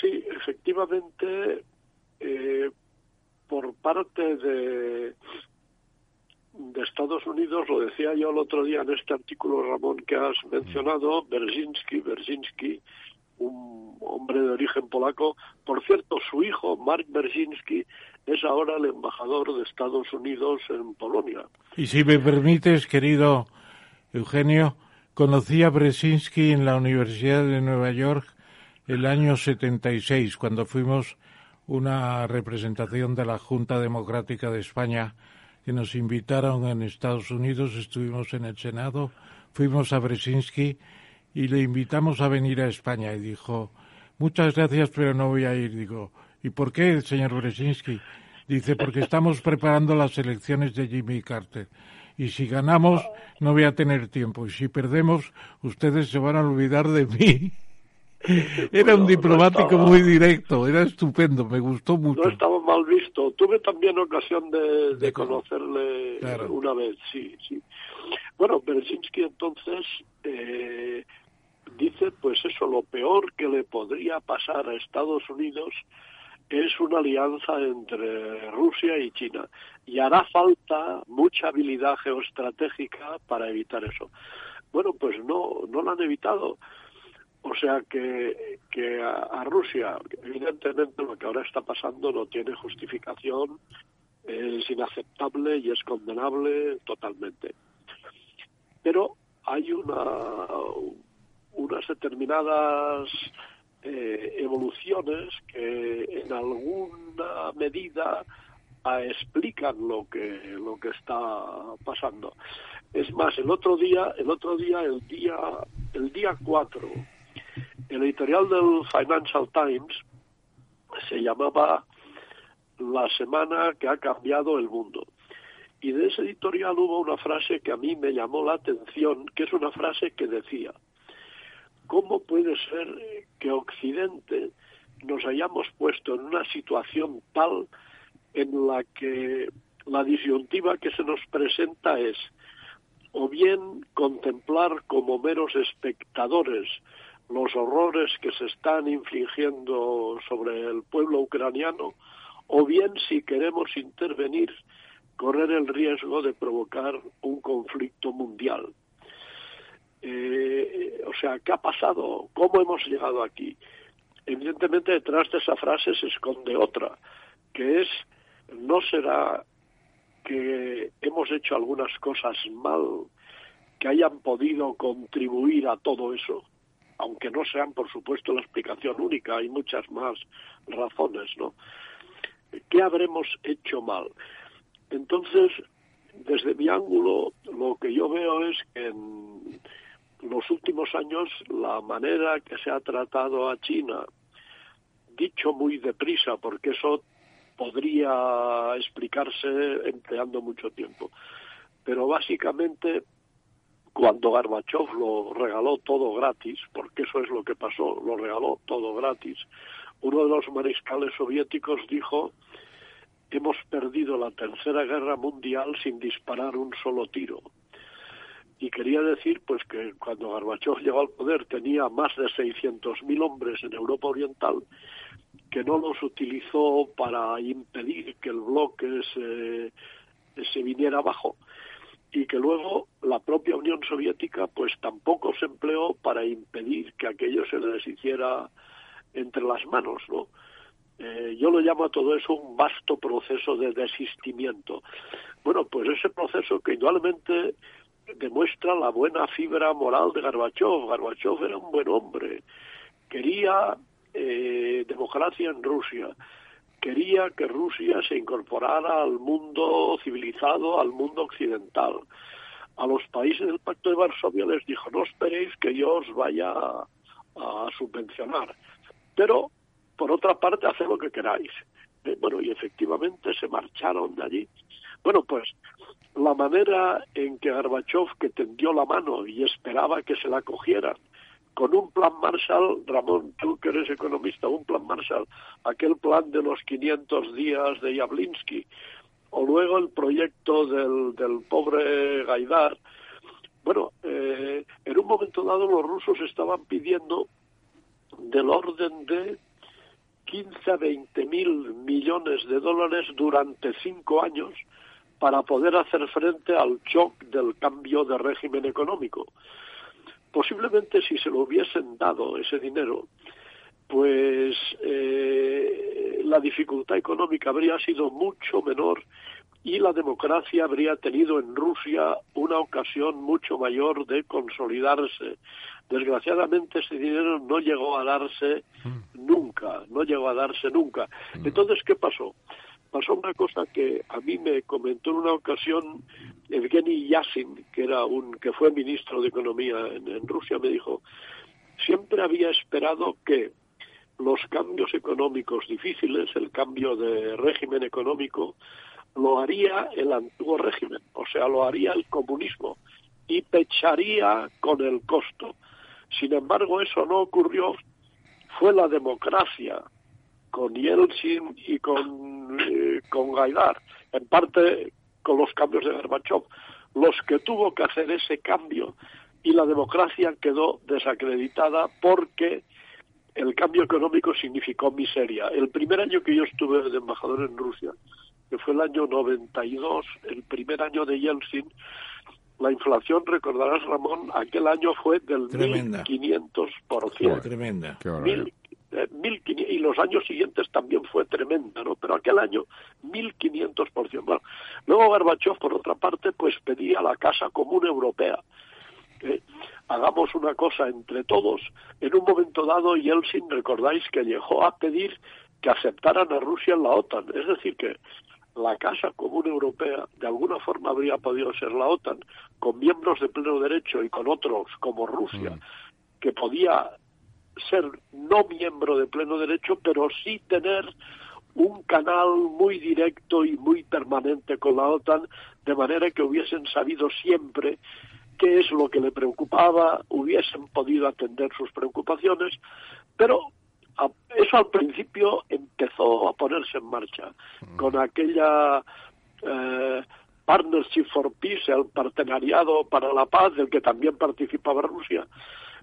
E: sí, efectivamente, eh, por parte de, de Estados Unidos, lo decía yo el otro día en este artículo, Ramón, que has mencionado, Berzinski, Berzinski, un hombre de origen polaco. Por cierto, su hijo, Mark Berzinski, es ahora el embajador de Estados Unidos en Polonia.
C: Y si me permites, querido Eugenio, conocí a Berzinski en la Universidad de Nueva York el año 76, cuando fuimos una representación de la Junta Democrática de España que nos invitaron en Estados Unidos, estuvimos en el Senado, fuimos a Brzezinski y le invitamos a venir a España y dijo, muchas gracias, pero no voy a ir. Digo, ¿y por qué, señor Brzezinski? Dice, porque estamos preparando las elecciones de Jimmy Carter. Y si ganamos, no voy a tener tiempo. Y si perdemos, ustedes se van a olvidar de mí. Era un diplomático muy directo, era estupendo, me gustó mucho.
E: No estaba mal visto. Tuve también ocasión de, conocerle una vez, sí, sí. Bueno, Berzinski entonces eh, dice, pues eso, lo peor que le podría pasar a Estados Unidos es una alianza entre Rusia y China. Y hará falta mucha habilidad geoestratégica para evitar eso. Bueno, pues no, no lo han evitado. O sea que, que a, Rusia, evidentemente lo que ahora está pasando no tiene justificación, es inaceptable y es condenable totalmente. Pero hay una, unas determinadas eh, evoluciones que en alguna medida ah, explican lo que lo que está pasando. Es más, el otro día, el otro día, el día, el día 4 el editorial del Financial Times se llamaba La semana que ha cambiado el mundo. Y de ese editorial hubo una frase que a mí me llamó la atención, que es una frase que decía, ¿cómo puede ser que Occidente nos hayamos puesto en una situación tal en la que la disyuntiva que se nos presenta es o bien contemplar como meros espectadores los horrores que se están infligiendo sobre el pueblo ucraniano, o bien si queremos intervenir, correr el riesgo de provocar un conflicto mundial. Eh, o sea, ¿qué ha pasado? ¿Cómo hemos llegado aquí? Evidentemente detrás de esa frase se esconde otra, que es, no será que hemos hecho algunas cosas mal que hayan podido contribuir a todo eso, aunque no sean, por supuesto, la explicación única, hay muchas más razones, ¿no? ¿Qué habremos hecho mal? Entonces, desde mi ángulo, lo que yo veo es que en los últimos años la manera que se ha tratado a China, dicho muy deprisa, porque eso podría explicarse empleando mucho tiempo. Pero básicamente, cuando Gorbachev lo regaló todo gratis, porque eso es lo que pasó, lo regaló todo gratis, uno de los mariscales soviéticos dijo, hemos perdido la tercera guerra mundial sin disparar un solo tiro. Y quería decir pues que cuando Gorbachev llegó al poder tenía más de 600.000 hombres en Europa Oriental que no los utilizó para impedir que el bloque se, se viniera abajo y que luego la propia Unión Soviética pues tampoco se empleó para impedir que aquello se les hiciera entre las manos, ¿no? Eh, yo lo llamo a todo eso un vasto proceso de desistimiento. Bueno, pues ese proceso que igualmente demuestra la buena fibra moral de Gorbachev. Gorbachev era un buen hombre, quería eh, democracia en Rusia. Quería que Rusia se incorporara al mundo civilizado, al mundo occidental. A los países del Pacto de Varsovia les dijo, no esperéis que yo os vaya a, subvencionar, pero por otra parte haced lo que queráis. Eh, bueno, y efectivamente se marcharon de allí. Bueno, pues la manera en que Gorbachev, que tendió la mano y esperaba que se la cogieran, con un plan Marshall, Ramón, tú que eres economista, un plan Marshall, aquel plan de los 500 días de Yablinski, o luego el proyecto del, del pobre Gaidar. Bueno, eh, en un momento dado los rusos estaban pidiendo del orden de 15 a 20 mil millones de dólares durante cinco años para poder hacer frente al shock del cambio de régimen económico. Posiblemente si se lo hubiesen dado ese dinero, pues eh, la dificultad económica habría sido mucho menor y la democracia habría tenido en Rusia una ocasión mucho mayor de consolidarse. Desgraciadamente ese dinero no llegó a darse mm. nunca, no llegó a darse nunca. Mm. Entonces, ¿qué pasó? Pasó una cosa que a mí me comentó en una ocasión Evgeny Yasin, que era un que fue ministro de economía en, Rusia, me dijo siempre había esperado que los cambios económicos difíciles, el cambio de régimen económico, lo haría el antiguo régimen, o sea, lo haría el comunismo y pecharía con el costo. Sin embargo, eso no ocurrió, fue la democracia con Yeltsin y con, eh, con Gaidar, en parte con los cambios de Gorbachev, los que tuvo que hacer ese cambio y la democracia quedó desacreditada porque el cambio económico significó miseria. El primer año que yo estuve de embajador en Rusia, que fue el año 92, el primer año de Yeltsin, la inflación, recordarás Ramón, aquel año fue del Tremenda. 1500%.
C: Tremenda.
E: Eh, y los años siguientes también fue tremenda, ¿no? Pero aquel año 1.500%. Bueno, luego Gorbachev, por otra parte, pues pedía la Casa Común Europea. ¿eh? hagamos una cosa entre todos. En un momento dado, Yeltsin, recordáis que llegó a pedir que aceptaran a Rusia en la OTAN. Es decir, que la Casa Común Europea de alguna forma habría podido ser la OTAN, con miembros de pleno derecho y con otros como Rusia, mm. que podía ser no miembro de pleno derecho, pero sí tener un canal muy directo y muy permanente con la OTAN, de manera que hubiesen sabido siempre qué es lo que le preocupaba, hubiesen podido atender sus preocupaciones, pero eso al principio empezó a ponerse en marcha mm. con aquella eh, Partnership for Peace, el partenariado para la paz del que también participaba Rusia.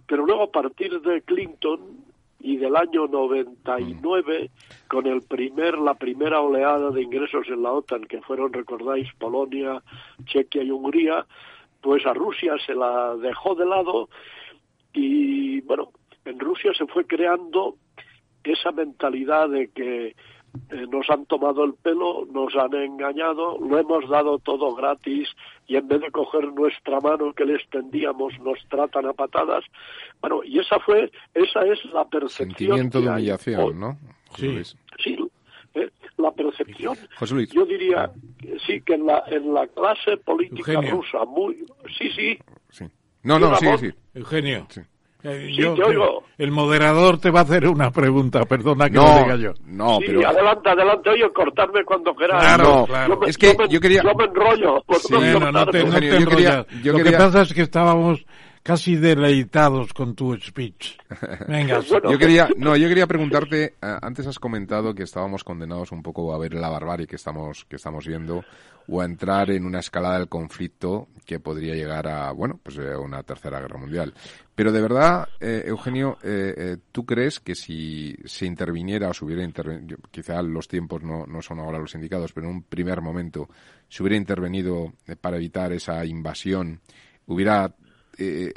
E: Pero luego a partir de Clinton y del año 99 con el primer la primera oleada de ingresos en la OTAN que fueron recordáis Polonia, Chequia y Hungría, pues a Rusia se la dejó de lado y bueno, en Rusia se fue creando esa mentalidad de que eh, nos han tomado el pelo, nos han engañado, lo hemos dado todo gratis y en vez de coger nuestra mano que les tendíamos nos tratan a patadas. Bueno, y esa fue, esa es la percepción.
B: Sentimiento de humillación, ¿no?
E: Sí, sí eh, la percepción. Yo diría, sí, que en la, en la clase política rusa, muy. Sí, sí.
B: sí. No, no, sí, sí.
C: Eugenio. Sí. Eh, yo, El moderador te va a hacer una pregunta, perdona que lo diga yo.
E: No, pero... adelante, adelante, oye, cortarme cuando quieras.
B: Claro, claro. es que yo, quería...
E: Yo me enrollo.
C: no, no, te, no te enrollas. Lo que pasa es que estábamos casi deleitados con tu speech. Venga. [laughs]
B: Yo quería, no, yo quería preguntarte, eh, antes has comentado que estábamos condenados un poco a ver la barbarie que estamos, que estamos viendo o a entrar en una escalada del conflicto que podría llegar a, bueno, pues a eh, una tercera guerra mundial. Pero de verdad, eh, Eugenio, ¿tú crees que si se interviniera o se hubiera intervenido, quizá los tiempos no, no son ahora los indicados, pero en un primer momento se hubiera intervenido para evitar esa invasión, hubiera eh,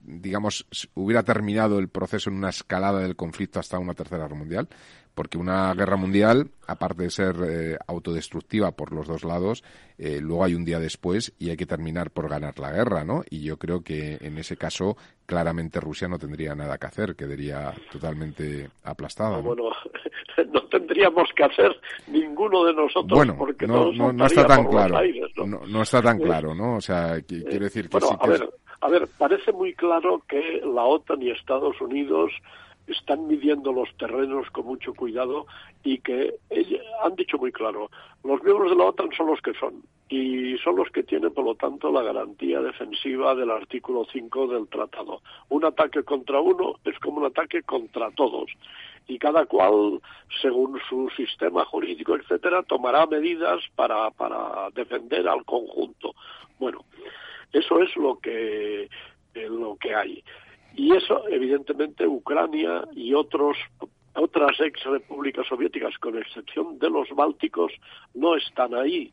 B: digamos, hubiera terminado el proceso en una escalada del conflicto hasta una tercera guerra mundial, porque una guerra mundial, aparte de ser eh, autodestructiva por los dos lados, eh, luego hay un día después y hay que terminar por ganar la guerra, ¿no? Y yo creo que en ese caso claramente Rusia no tendría nada que hacer, quedaría totalmente aplastada. ¿no?
E: Bueno, [laughs] no tendríamos que hacer ninguno de nosotros
B: bueno,
E: porque
B: no, no, está tan claro, ¿no? está tan claro, ¿no? O sea, quiere decir que sí que
E: a ver, parece muy claro que la OTAN y Estados Unidos están midiendo los terrenos con mucho cuidado y que han dicho muy claro, los miembros de la OTAN son los que son y son los que tienen, por lo tanto, la garantía defensiva del artículo 5 del tratado. Un ataque contra uno es como un ataque contra todos y cada cual, según su sistema jurídico, etcétera, tomará medidas para, para defender al conjunto. Bueno, eso es lo que, eh, lo que hay. Y eso, evidentemente, Ucrania y otros otras ex repúblicas soviéticas, con excepción de los bálticos, no están ahí.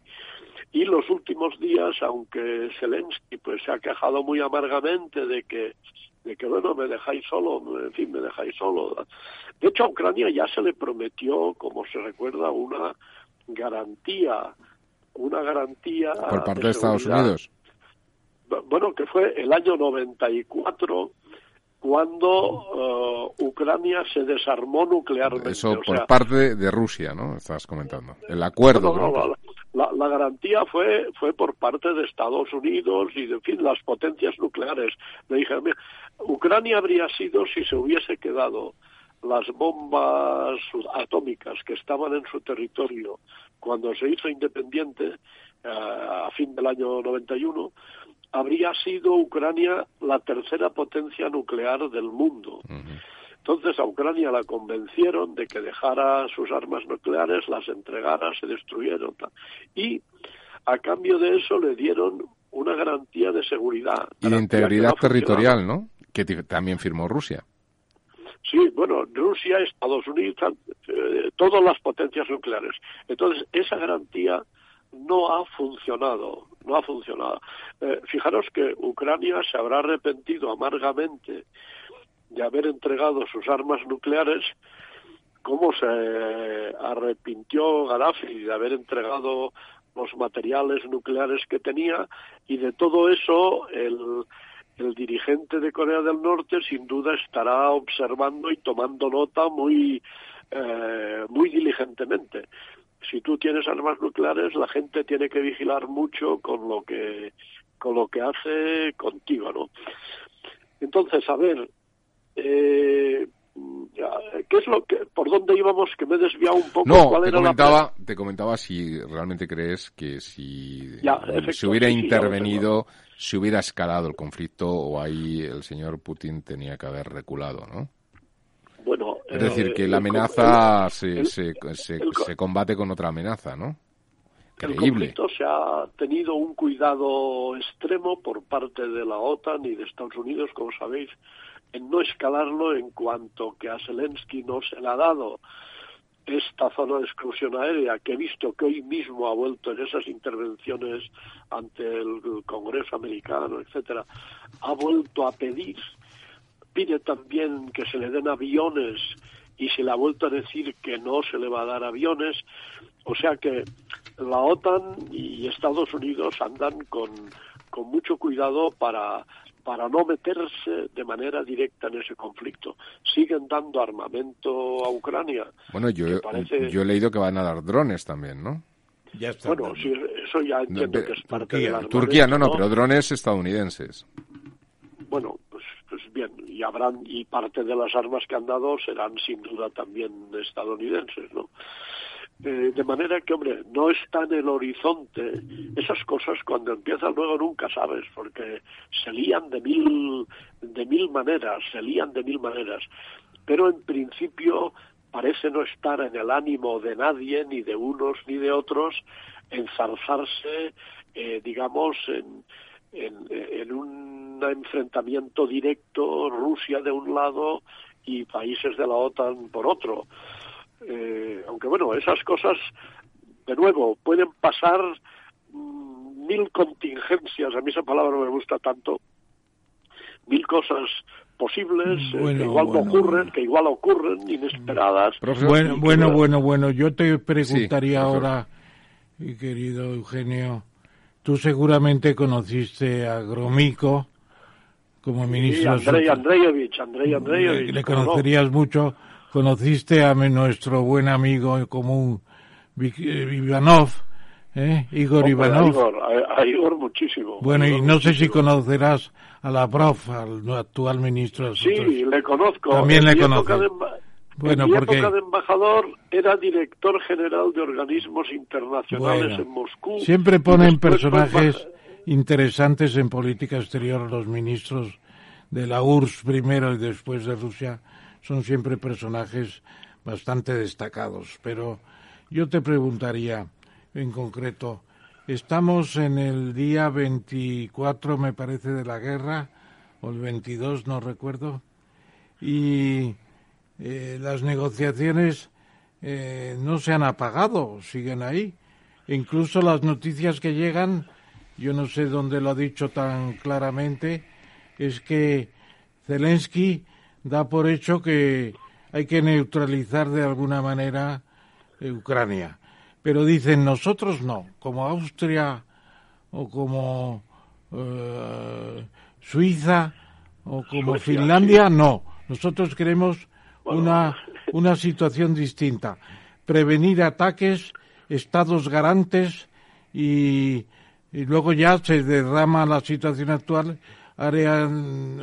E: Y los últimos días, aunque Zelensky pues se ha quejado muy amargamente de que de que bueno me dejáis solo, en fin me dejáis solo. De hecho a Ucrania ya se le prometió, como se recuerda, una garantía, una garantía
B: por parte de Estados Unidos
E: bueno, que fue el año 94 cuando uh, Ucrania se desarmó nuclearmente.
B: Eso por parte de Rusia, ¿no? Estás comentando. El acuerdo.
E: No, la, garantía fue fue por parte de Estados Unidos y, de, en fin, las potencias nucleares. Le dije, Ucrania habría sido si se hubiese quedado las bombas atómicas que estaban en su territorio cuando se hizo independiente uh, a fin del año 91 habría sido Ucrania la tercera potencia nuclear del mundo. Entonces a Ucrania la convencieron de que dejara sus armas nucleares, las entregara, se destruyeron. Y a cambio de eso le dieron una garantía de seguridad.
B: Y de integridad territorial, ¿no? Que también firmó Rusia.
E: Sí, bueno, Rusia, Estados Unidos, eh, todas las potencias nucleares. Entonces, esa garantía no ha funcionado, no ha funcionado. Eh, fijaros que Ucrania se habrá arrepentido amargamente de haber entregado sus armas nucleares, como se arrepintió Gaddafi de haber entregado los materiales nucleares que tenía y de todo eso el, el dirigente de Corea del Norte sin duda estará observando y tomando nota muy eh, muy diligentemente si tú tienes armas nucleares, la gente tiene que vigilar mucho con lo que con lo que hace contigo, ¿no? Entonces, a ver, eh, es lo que, por dónde íbamos que me he desviado un poco?
B: No, te comentaba, te comentaba si realmente crees que si se hubiera intervenido, se hubiera escalado el conflicto o ahí el señor Putin tenía que haber reculado, ¿no?
E: Bueno,
B: es decir, que la amenaza se, se, se, combate con otra amenaza, ¿no?
E: El conflicto se ha tenido un cuidado extremo por parte de la OTAN y de Estados Unidos, como sabéis, en no escalarlo en cuanto que a Zelensky no se le ha dado esta zona de exclusión aérea, que he visto que hoy mismo ha vuelto en esas intervenciones ante el Congreso americano, etcétera, ha vuelto a pedir, pide también que se le den aviones y se le ha vuelto a decir que no se le va a dar aviones, o sea que la OTAN y Estados Unidos andan con, con mucho cuidado para para no meterse de manera directa en ese conflicto. Siguen dando armamento a Ucrania.
B: Bueno, yo, yo he leído que van a dar drones también, ¿no?
E: Ya está bueno, sí, eso ya entiendo que es parte de la
B: Turquía, no, no, pero drones estadounidenses.
E: Bueno, pues, pues bien, y habrán, y parte de las armas que han dado serán sin duda también estadounidenses, ¿no? Eh, de manera que, hombre, no está en el horizonte. Esas cosas cuando empiezan luego nunca sabes, porque se lían de mil, de mil maneras, se lían de mil maneras. Pero en principio parece no estar en el ánimo de nadie, ni de unos ni de otros, enzarzarse, eh, digamos, en, en, en un enfrentamiento directo, Rusia de un lado y países de la OTAN por otro. Eh, aunque bueno, esas cosas, de nuevo, pueden pasar mm, mil contingencias, a mí esa palabra no me gusta tanto, mil cosas posibles eh, que igual no ocurren, que igual ocurren, inesperadas.
C: Bueno, bueno, bueno, bueno, yo te preguntaría ahora, mi querido Eugenio, tú seguramente conociste a Gromico como ministro.
E: Sí, Andrei Andreyevich, Andrei Andreyevich.
C: Le, conocerías mucho conociste a nuestro buen amigo en común eh, Ivanov, ¿eh? Igor Ivanov.
E: A Igor, muchísimo.
C: Bueno, y no sé si conocerás a la prof, al actual ministro.
E: Sí, le conozco.
C: También le conozco. Bueno,
E: en mi
C: porque...
E: época de embajador era director general de organismos internacionales en Moscú.
C: Siempre ponen personajes interesantes en política exterior los ministros de la URSS primero y después de Rusia son siempre personajes bastante destacados. Pero yo te preguntaría en concreto, estamos en el día 24, me parece, de la guerra, o el 22, no recuerdo, y eh, las negociaciones eh, no se han apagado, siguen ahí. Incluso las noticias que llegan, yo no sé dónde lo ha dicho tan claramente, es que Zelensky da por hecho que hay que neutralizar de alguna manera eh, Ucrania. Pero dicen nosotros no, como Austria o como eh, Suiza o como Finlandia, no. Nosotros queremos una, [laughs] una situación distinta. Prevenir ataques, estados garantes y, y luego ya se derrama la situación actual, área,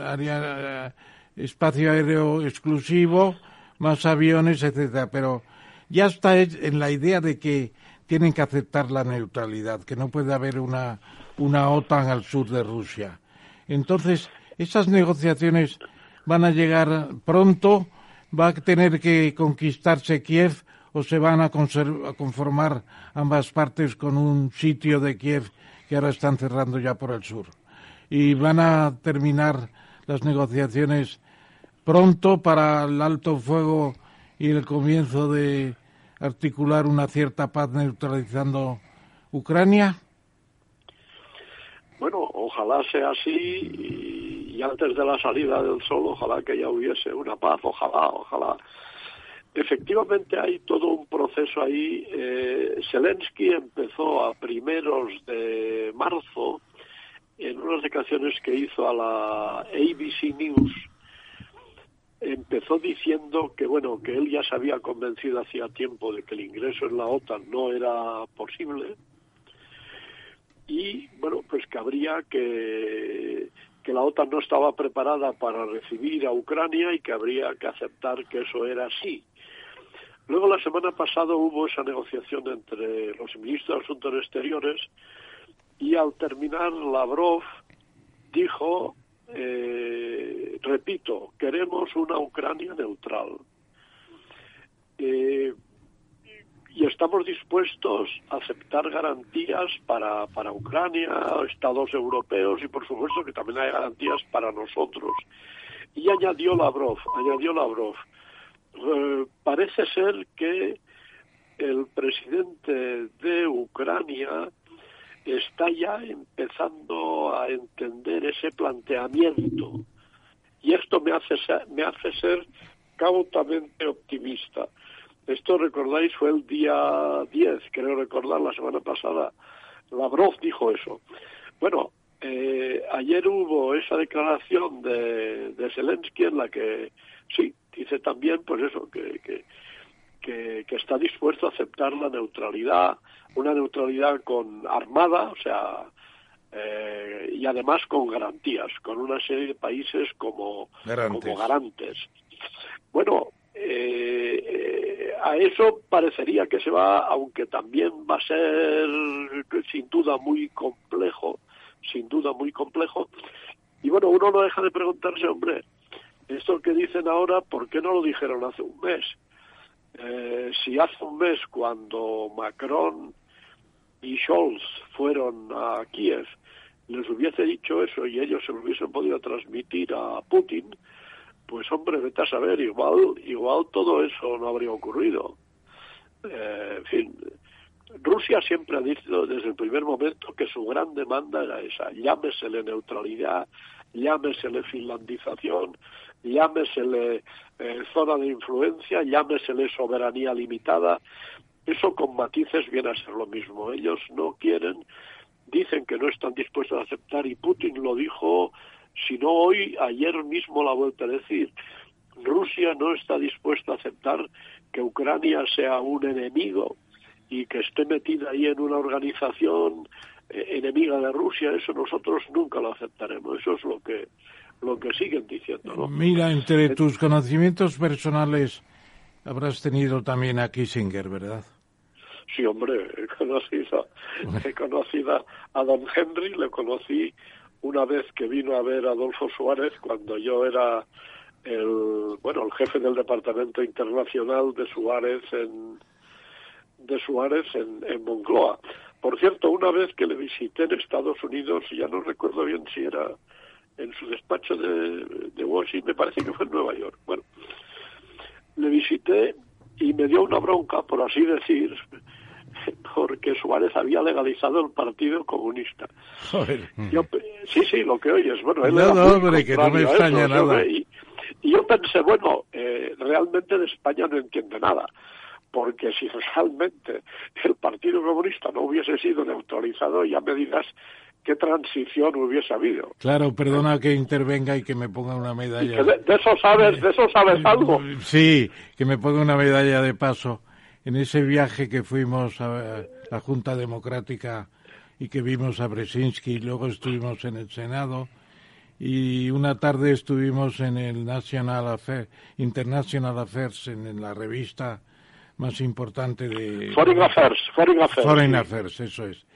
C: área espacio aéreo exclusivo, más aviones, etcétera, pero ya está en la idea de que tienen que aceptar la neutralidad, que no puede haber una, una OTAN al sur de Rusia. Entonces, esas negociaciones van a llegar pronto, va a tener que conquistarse Kiev o se van a, conformar ambas partes con un sitio de Kiev que ahora están cerrando ya por el sur. Y van a terminar las negociaciones pronto para el alto fuego y el comienzo de articular una cierta paz neutralizando Ucrania?
E: Bueno, ojalá sea así y, antes de la salida del sol, ojalá que ya hubiese una paz, ojalá, ojalá. Efectivamente hay todo un proceso ahí. Eh, Zelensky empezó a primeros de marzo en unas declaraciones que hizo a la ABC News empezó diciendo que bueno que él ya se había convencido hacía tiempo de que el ingreso en la OTAN no era posible y bueno pues que habría que que la OTAN no estaba preparada para recibir a Ucrania y que habría que aceptar que eso era así. Luego, la semana pasada hubo esa negociación entre los ministros de Asuntos Exteriores y al terminar Lavrov dijo, eh, repito, queremos una Ucrania neutral. Eh, y estamos dispuestos a aceptar garantías para, para Ucrania, Estados europeos y por supuesto que también hay garantías para nosotros. Y añadió Lavrov, añadió Lavrov, eh, parece ser que el presidente de Ucrania está ya empezando a entender ese planteamiento y esto me hace ser, me hace ser cautamente optimista. Esto, recordáis, fue el día 10, creo recordar, la semana pasada. Lavrov dijo eso. Bueno, eh, ayer hubo esa declaración de, de Zelensky en la que, sí, dice también, pues eso, que, que, que, está dispuesto a aceptar la neutralidad, una neutralidad con armada, o sea, eh, y además con garantías, con una serie de países como Como garantes. Bueno, eh, a eso parecería que se va, aunque también va a ser sin duda muy complejo, sin duda muy complejo. Y bueno, uno no deja de preguntarse, hombre, esto que dicen ahora, ¿por qué no lo dijeron hace un mes? Eh, si hace un mes cuando Macron y Scholz fueron a Kiev les hubiese dicho eso y ellos se lo hubiesen podido transmitir a Putin, pues hombre, vete a saber, igual, igual todo eso no habría ocurrido. Eh, en fin, Rusia siempre ha dicho desde el primer momento que su gran demanda era esa, llámesele neutralidad, llámesele finlandización, llámesele eh, zona de influencia, llámesele soberanía limitada, eso con matices viene a ser lo mismo. Ellos no quieren, dicen que no están dispuestos a aceptar y Putin lo dijo si no hoy, ayer mismo la vuelta a decir. Rusia no está dispuesta a aceptar que Ucrania sea un enemigo y que esté metida ahí en una organización eh, enemiga de Rusia, eso nosotros nunca lo aceptaremos. Eso es lo que lo que siguen diciendo. ¿no?
C: Mira, entre tus conocimientos personales habrás tenido también a Kissinger, ¿verdad?
E: Sí, hombre, he conocido, he conocido a don Henry, le conocí una vez que vino a ver a Adolfo Suárez cuando yo era el bueno el jefe del departamento internacional de Suárez en de Suárez en, en Moncloa. Por cierto, una vez que le visité en Estados Unidos, ya no recuerdo bien si era en su despacho de, de Washington, me parece que fue en Nueva York. Bueno, le visité y me dio una bronca, por así decir, [laughs] porque Suárez había legalizado el Partido Comunista. sí, sí, lo que oyes. Bueno, él
C: no, no, hombre, que no me extraña nada.
E: Y, yo pensé, bueno, eh, realmente de España no entiende nada, porque si realmente el Partido Comunista no hubiese sido neutralizado, ya me digas qué transición hubiese habido.
C: Claro, perdona que intervenga y que me ponga una medalla.
E: De, de, eso sabes, de eso sabes algo.
C: Sí, que me ponga una medalla de paso en ese viaje que fuimos a la Junta Democrática y que vimos a Brzezinski y luego estuvimos en el Senado y una tarde estuvimos en el National Affairs, International Affairs, en, la revista más importante de...
E: Foreign Affairs, Foreign Affairs.
C: Foreign Affairs, eso es.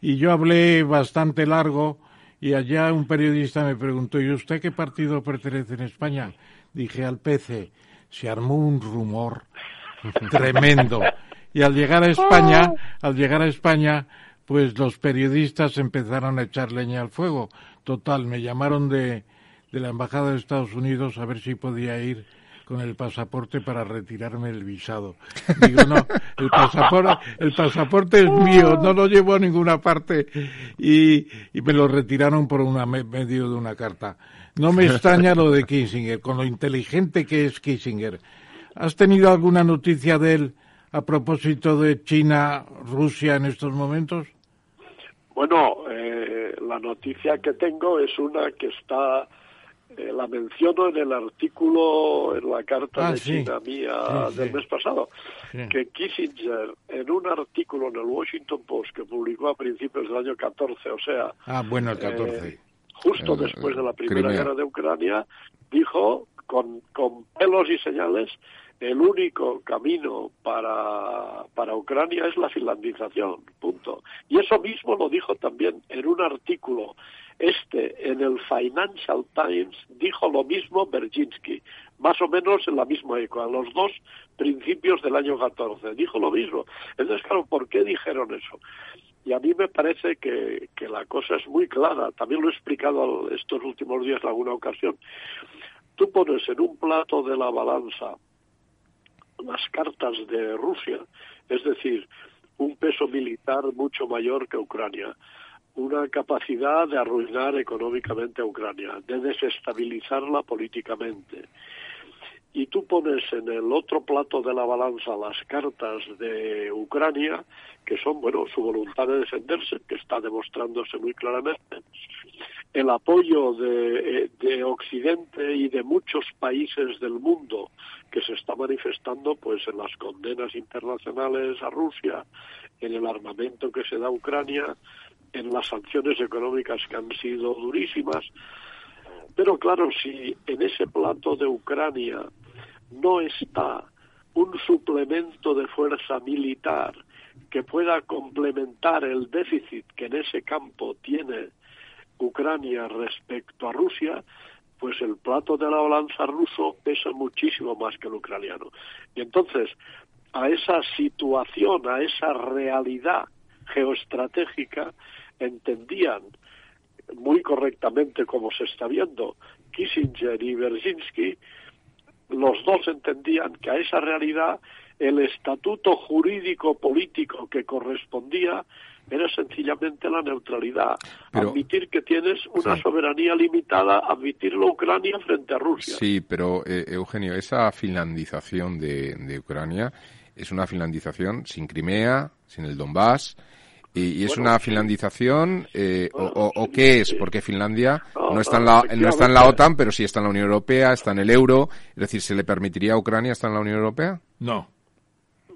C: Y yo hablé bastante largo y allá un periodista me preguntó, ¿y usted qué partido pertenece en España? Dije al PC. Se armó un rumor [laughs] tremendo. Y al llegar a España, al llegar a España, pues los periodistas empezaron a echar leña al fuego. Total, me llamaron de, de la Embajada de Estados Unidos a ver si podía ir con el pasaporte para retirarme el visado. Digo, no, el pasaporte, el pasaporte es mío, no lo llevo a ninguna parte. Y, y me lo retiraron por una medio de una carta. No me [laughs] extraña lo de Kissinger, con lo inteligente que es Kissinger. ¿Has tenido alguna noticia de él a propósito de China, Rusia en estos momentos?
E: Bueno, eh, la noticia que tengo es una que está, eh, la menciono en el artículo, en la carta
C: ah,
E: de China mía del mes pasado, que Kissinger, en un artículo en el Washington Post que publicó a principios del año 14, o sea...
C: Ah, bueno, el 14.
E: Eh, justo después de la Primera Guerra de Ucrania, dijo con, con pelos y señales el único camino para, para Ucrania es la finlandización, punto. Y eso mismo lo dijo también en un artículo. Este, en el Financial Times, dijo lo mismo Berginski, más o menos en la misma época, a los dos principios del año 14. Dijo lo mismo. Entonces, claro, ¿por qué dijeron eso? Y a mí me parece que, que la cosa es muy clara. También lo he explicado estos últimos días en alguna ocasión. Tú pones en un plato de la balanza las cartas de Rusia, es decir, un peso militar mucho mayor que Ucrania, una capacidad de arruinar económicamente a Ucrania, de desestabilizarla políticamente. Y tú pones en el otro plato de la balanza las cartas de Ucrania, que son, bueno, su voluntad de defenderse, que está demostrándose muy claramente, el apoyo de, de Occidente y de muchos países del mundo que se está manifestando pues en las condenas internacionales a Rusia, en el armamento que se da a Ucrania, en las sanciones económicas que han sido durísimas. Pero claro, si en ese plato de Ucrania no está un suplemento de fuerza militar que pueda complementar el déficit que en ese campo tiene Ucrania respecto a Rusia, pues el plato de la balanza ruso pesa muchísimo más que el ucraniano. Y entonces, a esa situación, a esa realidad geoestratégica, entendían muy correctamente, como se está viendo, Kissinger y Berzinski, los dos entendían que a esa realidad el estatuto jurídico político que correspondía era sencillamente la neutralidad. admitir que tienes una soberanía limitada, admitirlo Ucrania frente a Rusia.
B: Sí, pero eh, Eugenio, esa finlandización de, Ucrania es una finlandización sin Crimea, sin el Donbass. ¿Y, es una finlandización eh, o, qué es? Porque Finlandia no, está en la, no está en la OTAN, pero sí está en la Unión Europea, está en el euro. Es decir, ¿se le permitiría a Ucrania estar en la Unión Europea?
C: No.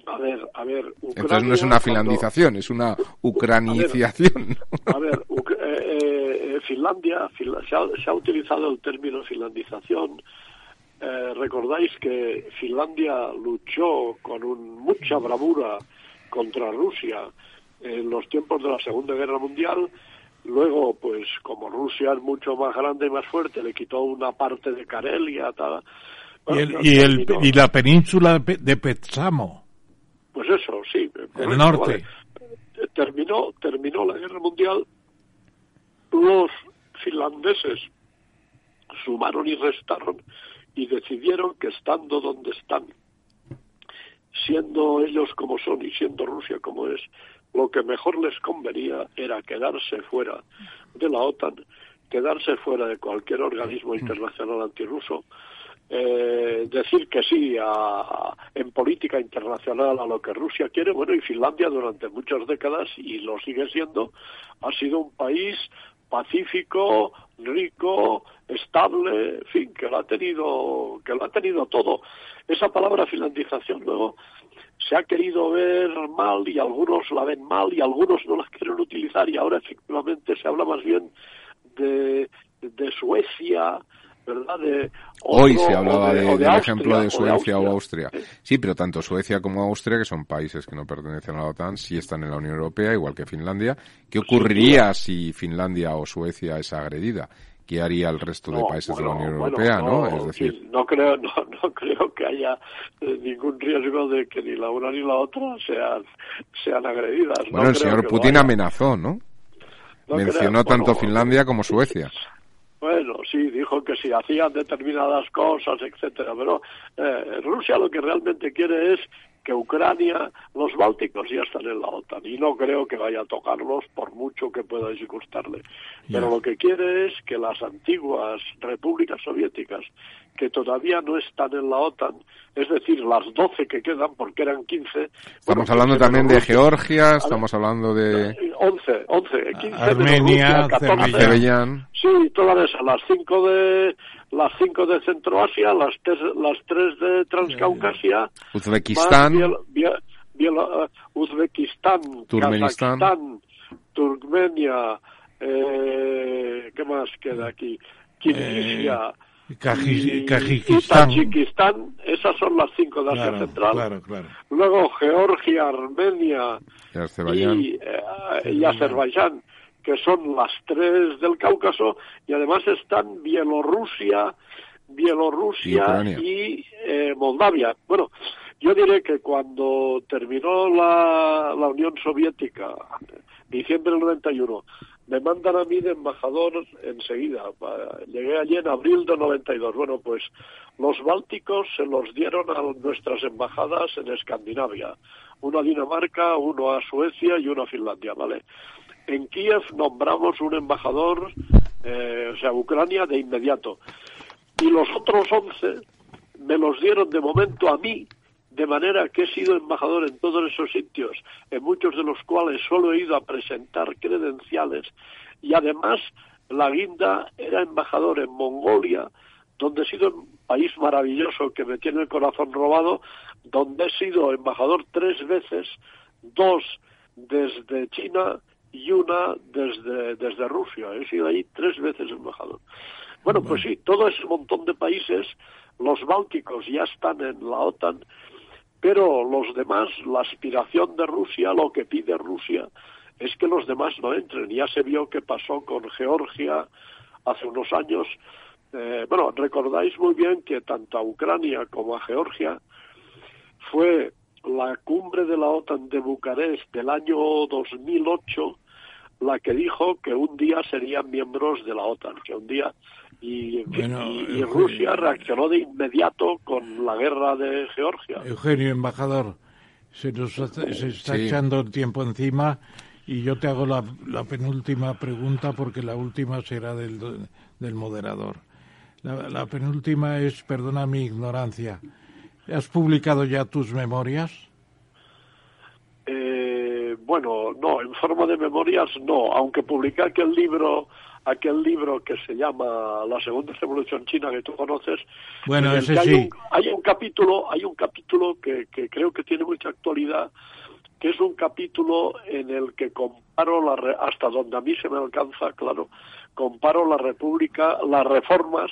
E: A ver, a ver.
B: Entonces no es una finlandización, es una ucraniciación. [laughs]
E: A ver, eh, eh, Finlandia, se, ha, utilizado el término finlandización. Eh, recordáis que Finlandia luchó con mucha bravura contra Rusia en los tiempos de la Segunda Guerra Mundial. Luego, pues como Rusia es mucho más grande y más fuerte, le quitó una parte de Karelia. Tal.
C: y, el, y la península de Petsamo.
E: Pues eso, sí.
C: El norte.
E: Terminó, terminó la guerra mundial. Los finlandeses sumaron y restaron y decidieron que estando donde están, siendo ellos como son y siendo Rusia como es, lo que mejor les convenía era quedarse fuera de la OTAN, quedarse fuera de cualquier organismo internacional antirruso, eh, decir que sí a, en política internacional a lo que Rusia quiere. Bueno, y Finlandia durante muchas décadas, y lo sigue siendo, ha sido un país pacífico, rico, estable, en fin, que lo ha tenido, que lo ha tenido todo. Esa palabra finlandización luego se ha querido ver mal y algunos la ven mal y algunos no la quieren utilizar y ahora efectivamente se habla más bien de, de Suecia,
B: Hoy se hablaba de, del ejemplo de Suecia o Austria. Sí, pero tanto Suecia como Austria, que son países que no pertenecen a la OTAN, sí están en la Unión Europea, igual que Finlandia. ¿Qué ocurriría si Finlandia o Suecia es agredida? ¿Qué haría el resto de países de la Unión Europea, no, Es decir,
E: no creo, [laughs] no, creo que haya eh, ningún riesgo de que ni la una ni la otra sean, sean agredidas.
B: Bueno, el señor Putin amenazó, ¿no? Mencionó tanto Finlandia como Suecia.
E: Bueno, sí, dijo que si hacían determinadas cosas, etcétera, pero eh, Rusia lo que realmente quiere es que Ucrania, los bálticos ya están en la OTAN y no creo que vaya a tocarlos por mucho que pueda disgustarle. Pero lo que quiere es que las antiguas repúblicas soviéticas que todavía no están en la OTAN, es decir, las 12 que quedan, porque eran 15.
B: Estamos hablando también de Georgia, estamos hablando de...
E: 11, 11, 15
C: Armenia,
E: Azerbaiyán. Sí, todas esas, las 5 de las cinco de Centroasia, las tres, las tres de Transcaucasia,
B: Uzbekistán,
E: Uzbekistán,
B: Turkmenistán,
E: Turkmenia, eh, ¿qué más queda aquí? Kirguisia.
C: Eh, Kazajistán.
E: Tayikistán, esas son las cinco de Asia Central. Luego Georgia, Armenia y, y Azerbaiyán, que son las tres del Cáucaso, y además están Bielorrusia, Bielorrusia y, eh, Moldavia. Bueno, yo diré que cuando terminó la, la Unión Soviética, diciembre del 91, me mandan a mí de embajador enseguida. Llegué allí en abril del 92. Bueno, pues los bálticos se los dieron a nuestras embajadas en Escandinavia. Uno a Dinamarca, uno a Suecia y uno a Finlandia, ¿vale? En Kiev nombramos un embajador, eh, o sea, Ucrania, de inmediato. Y los otros once me los dieron de momento a mí, de manera que he sido embajador en todos esos sitios, en muchos de los cuales solo he ido a presentar credenciales, y además la guinda era embajador en Mongolia, donde he sido un país maravilloso que me tiene el corazón robado, donde he sido embajador tres veces, dos desde China y una desde, desde Rusia. He sido ahí tres veces embajador. Bueno, pues sí, todo ese montón de países, los bálticos ya están en la OTAN, pero los demás, la aspiración de Rusia, lo que pide Rusia, es que los demás no entren. Ya se vio que pasó con Georgia hace unos años. Eh, bueno, recordáis muy bien que tanto a Ucrania como a Georgia fue la cumbre de la OTAN de Bucarest del año 2008 la que dijo que un día serían miembros de la OTAN, que un día y, Rusia reaccionó de inmediato con la guerra de Georgia.
C: Eugenio, embajador, se nos se está echando el tiempo encima y yo te hago la, penúltima pregunta porque la última será del, del moderador. La, la penúltima es, perdona mi ignorancia, ¿has publicado ya tus memorias?
E: Eh, bueno, no, en forma de memorias no, aunque publiqué aquel libro aquel libro que se llama La Segunda Revolución China que tú conoces.
C: Bueno, ese
E: sí.
C: Hay un,
E: hay un, capítulo, hay un capítulo que, que creo que tiene mucha actualidad, que es un capítulo en el que comparo la hasta donde a mí se me alcanza, claro, comparo la República, las reformas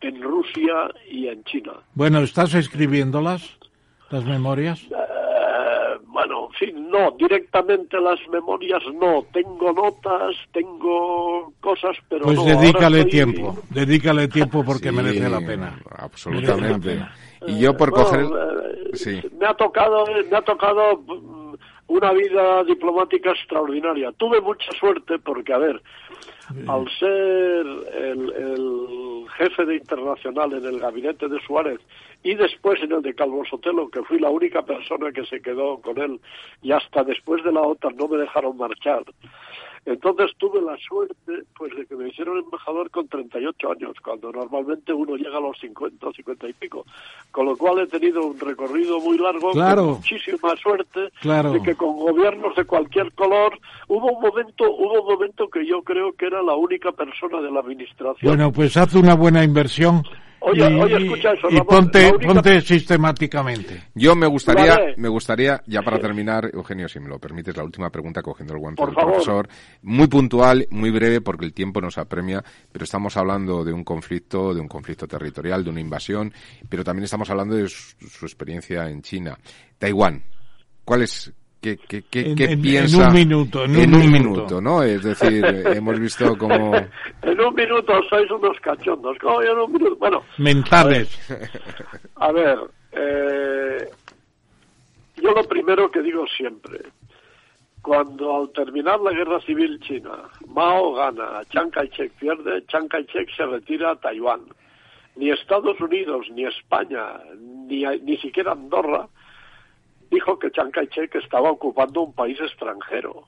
E: en Rusia y en China.
C: Bueno, ¿estás escribiéndolas, las memorias?
E: Eh, bueno, en fin, no, directamente las memorias no. Tengo notas, tengo cosas, pero
C: pues dedícale tiempo, dedícale [laughs] tiempo porque merece la pena.
B: Absolutamente. Y yo por coger...
E: Eh, sí. Me ha tocado, me ha tocado una vida diplomática extraordinaria. Tuve mucha suerte porque, a ver, al ser el, jefe de internacional en el gabinete de Suárez y después en el de Calvo Sotelo, que fui la única persona que se quedó con él y hasta después de la OTAN no me dejaron marchar. Entonces tuve la suerte pues de que me hicieron embajador con 38 años, cuando normalmente uno llega a los 50 o 50 y pico. Con lo cual he tenido un recorrido muy largo,
C: con
E: muchísima suerte, de que con gobiernos de cualquier color hubo un momento, hubo un momento que yo creo que era la única persona de la administración.
C: Bueno, pues haz una buena inversión
E: Oye, oye, escucha eso,
C: y ponte, ponte sistemáticamente.
B: Yo me gustaría, me gustaría, ya para terminar, Eugenio, si me lo permites, la última pregunta cogiendo el guante del profesor. Muy puntual, muy breve, porque el tiempo nos apremia, pero estamos hablando de un conflicto, de un conflicto territorial, de una invasión, pero también estamos hablando de su experiencia en China. Taiwán, ¿cuál es, ¿Qué, qué, qué,
C: en,
B: piensa?
C: En un minuto.
B: En, un, minuto. ¿no? Es decir, [laughs] hemos visto como... [laughs]
E: en un minuto sois unos cachondos. ¿Cómo en un minuto? Bueno.
C: Mentales.
E: A ver, eh, yo lo primero que digo siempre, cuando al terminar la guerra civil china, Mao gana, Chiang Kai-shek pierde, Chiang Kai-shek se retira a Taiwán. Ni Estados Unidos, ni España, ni, ni siquiera Andorra dijo que Chiang Kai-shek estaba ocupando un país extranjero.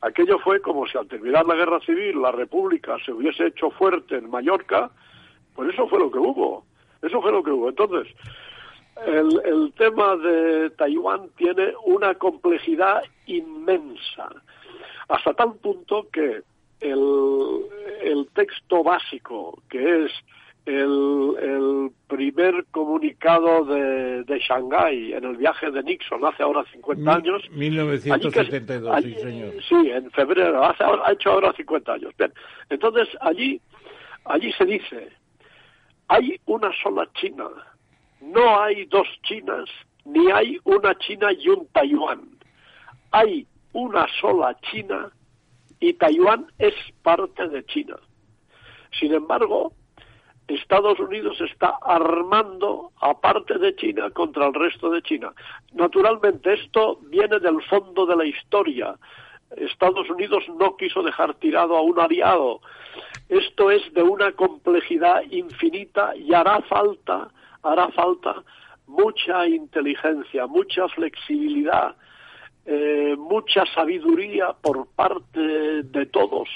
E: Aquello fue como si al terminar la guerra civil la República se hubiese hecho fuerte en Mallorca, pues eso fue lo que hubo. Eso fue lo que hubo. Entonces, el, tema de Taiwán tiene una complejidad inmensa, hasta tal punto que el texto básico, que es el, primer comunicado de, de Shanghái en el viaje de Nixon hace ahora 50 años.
C: 1972, sí, señor.
E: Sí, en febrero, hace, ha hecho ahora 50 años. Bien, entonces allí, allí se dice, hay una sola China, no hay dos Chinas, ni hay una China y un Taiwán. Hay una sola China y Taiwán es parte de China. Sin embargo, Estados Unidos está armando, aparte de China, contra el resto de China. Naturalmente, esto viene del fondo de la historia. Estados Unidos no quiso dejar tirado a un aliado. Esto es de una complejidad infinita y hará falta, hará falta mucha inteligencia, mucha flexibilidad, eh, mucha sabiduría por parte de todos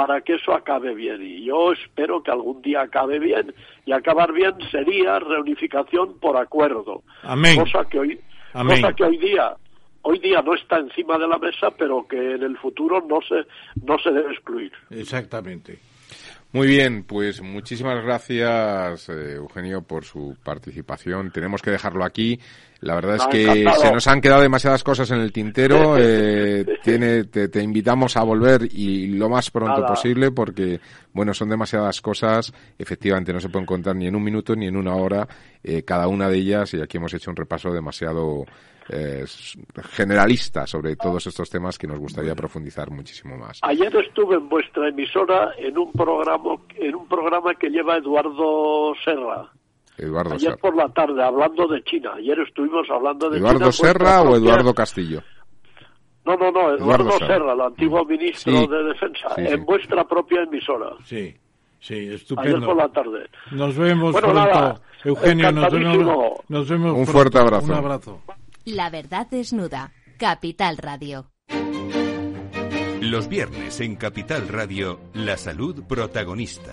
E: para que eso acabe bien. Y yo espero que algún día acabe bien. Y acabar bien sería reunificación por acuerdo.
C: Amén.
E: Cosa que hoy, Cosa que hoy día hoy día no está encima de la mesa, pero que en el futuro no se, no se debe excluir.
C: Exactamente.
B: Muy bien, pues muchísimas gracias, eh, Eugenio, por su participación. Tenemos que dejarlo aquí. La verdad es que se nos han quedado demasiadas cosas en el tintero. Eh, tiene, te, invitamos a volver y lo más pronto posible porque, bueno, son demasiadas cosas. Efectivamente, no se pueden contar ni en un minuto ni en una hora eh, cada una de ellas y aquí hemos hecho un repaso demasiado eh, generalista sobre todos estos temas que nos gustaría profundizar muchísimo más.
E: Ayer estuve en vuestra emisora en un programa, en un programa que lleva Eduardo Serra
B: Eduardo
E: Ayer por la tarde, hablando de China. Ayer estuvimos hablando de
B: ¿Eduardo Serra o Eduardo Castillo?
E: No, no, no, Eduardo, Serra, el antiguo ministro de Defensa, en vuestra propia emisora.
C: Sí, sí, estupendo.
E: Ayer por la tarde.
C: Nos vemos pronto. Eugenio, nos vemos, nos vemos
B: Un fuerte abrazo.
C: Un abrazo.
A: La verdad desnuda. Capital Radio.
F: Los viernes en Capital Radio, la salud protagonista.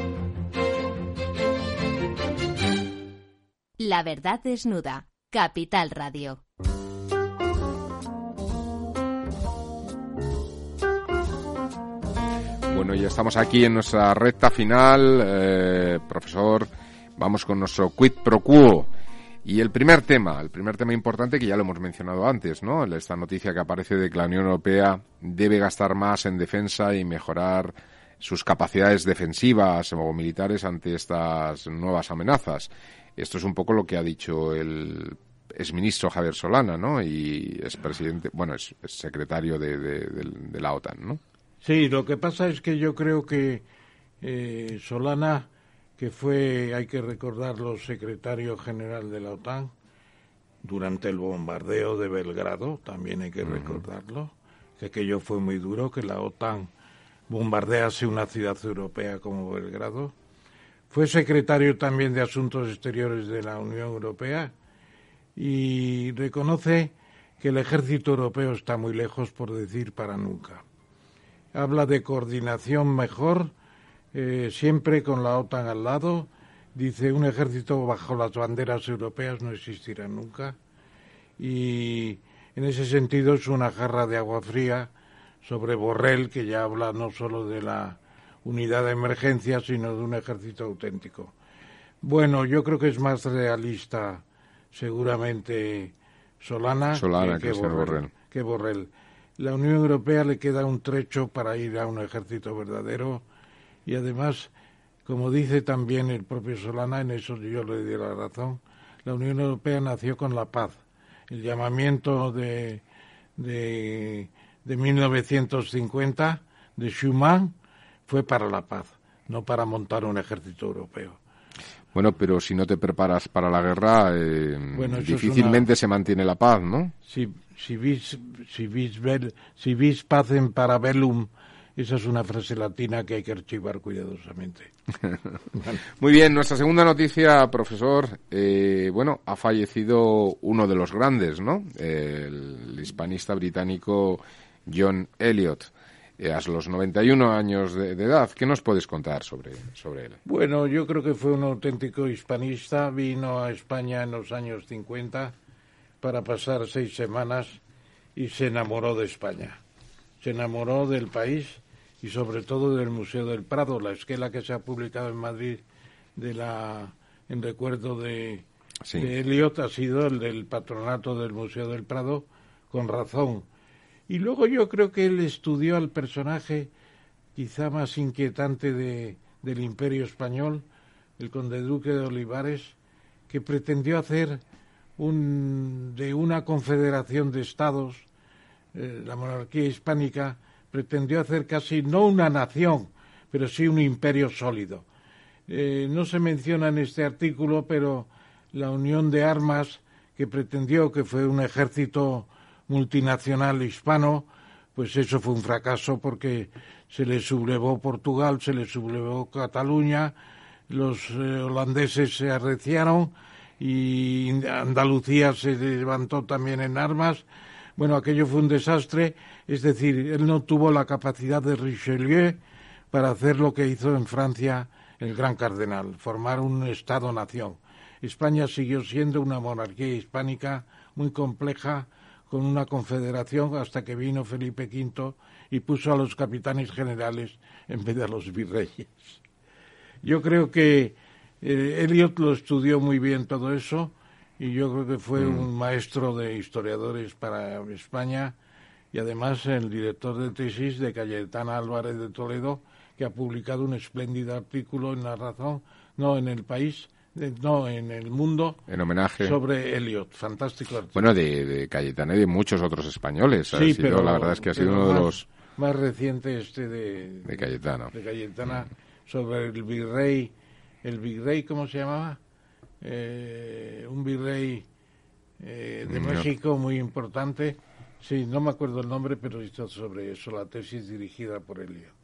A: La verdad desnuda. Capital Radio.
B: Bueno, ya estamos aquí en nuestra recta final. Eh, profesor, vamos con nuestro quid pro quo. Y el primer tema, el primer tema importante que ya lo hemos mencionado antes, ¿no? Esta noticia que aparece de que la Unión Europea debe gastar más en defensa y mejorar sus capacidades defensivas o militares ante estas nuevas amenazas. Esto es un poco lo que ha dicho el exministro Javier Solana, ¿no? Y es presidente, bueno, es, secretario de, la OTAN, ¿no?
C: Sí, lo que pasa es que yo creo que eh, Solana, que fue, hay que recordarlo, secretario general de la OTAN, durante el bombardeo de Belgrado, también hay que recordarlo, que aquello fue muy duro, que la OTAN bombardease una ciudad europea como Belgrado, fue secretario también de Asuntos Exteriores de la Unión Europea y reconoce que el ejército europeo está muy lejos, por decir para nunca. Habla de coordinación mejor, eh, siempre con la OTAN al lado. Dice, un ejército bajo las banderas europeas no existirá nunca. Y en ese sentido es una jarra de agua fría sobre Borrell, que ya habla no solo de la unidad de emergencia, sino de un ejército auténtico. Bueno, yo creo que es más realista seguramente Solana, que, Borrell, La Unión Europea le queda un trecho para ir a un ejército verdadero y además, como dice también el propio Solana, en eso yo le doy la razón, la Unión Europea nació con la paz. El llamamiento de, de, de 1950 de Schuman fue para la paz, no para montar un ejército europeo.
B: Bueno, pero si no te preparas para la guerra, eh, difícilmente se mantiene la paz, ¿no?
C: Si, si, vis, si, vis, si vis paz en parabellum Esa es una frase latina que hay que archivar cuidadosamente. [laughs]
B: Muy bien, nuestra segunda noticia, profesor. Eh, bueno, ha fallecido uno de los grandes, ¿no? El hispanista británico John Eliot. Eh, a los 91 años de, edad. ¿Qué nos puedes contar sobre, sobre él?
C: Bueno, yo creo que fue un auténtico hispanista. Vino a España en los años 50 para pasar seis semanas y se enamoró de España. Se enamoró del país y sobre todo del Museo del Prado, la esquela que se ha publicado en Madrid de la en recuerdo de, de Eliot ha sido el del patronato del Museo del Prado, con razón y luego yo creo que él estudió al personaje quizá más inquietante de, del imperio español, el conde duque de Olivares, que pretendió hacer un, de una confederación de estados, eh, la monarquía hispánica, pretendió hacer casi no una nación, pero sí un imperio sólido. Eh, no se menciona en este artículo, pero la unión de armas que pretendió, que fue un ejército multinacional hispano, pues eso fue un fracaso porque se le sublevó Portugal, se le sublevó Cataluña, los eh, holandeses se arreciaron y Andalucía se levantó también en armas. Bueno, aquello fue un desastre, es decir, él no tuvo la capacidad de Richelieu para hacer lo que hizo en Francia el gran cardenal, formar un Estado-nación. España siguió siendo una monarquía hispánica muy compleja, con una confederación hasta que vino Felipe V y puso a los capitanes generales en vez de a los virreyes. Yo creo que eh, Eliot lo estudió muy bien todo eso y yo creo que fue mm. un maestro de historiadores para España y además el director de tesis de Cayetana Álvarez de Toledo que ha publicado un espléndido artículo en La Razón, no en El País, no, en el mundo.
B: En homenaje.
C: Sobre Eliot, fantástico
B: Bueno, de, de Cayetana y de muchos otros españoles. Sí, pero, la verdad es que ha sido uno de los.
C: Más reciente este de.
B: De Cayetana.
C: De Cayetana, sobre el virrey. ¿El virrey cómo se llamaba? Eh, un virrey eh, de México muy importante. Sí, no me acuerdo el nombre, pero hizo sobre eso la tesis dirigida por Eliot.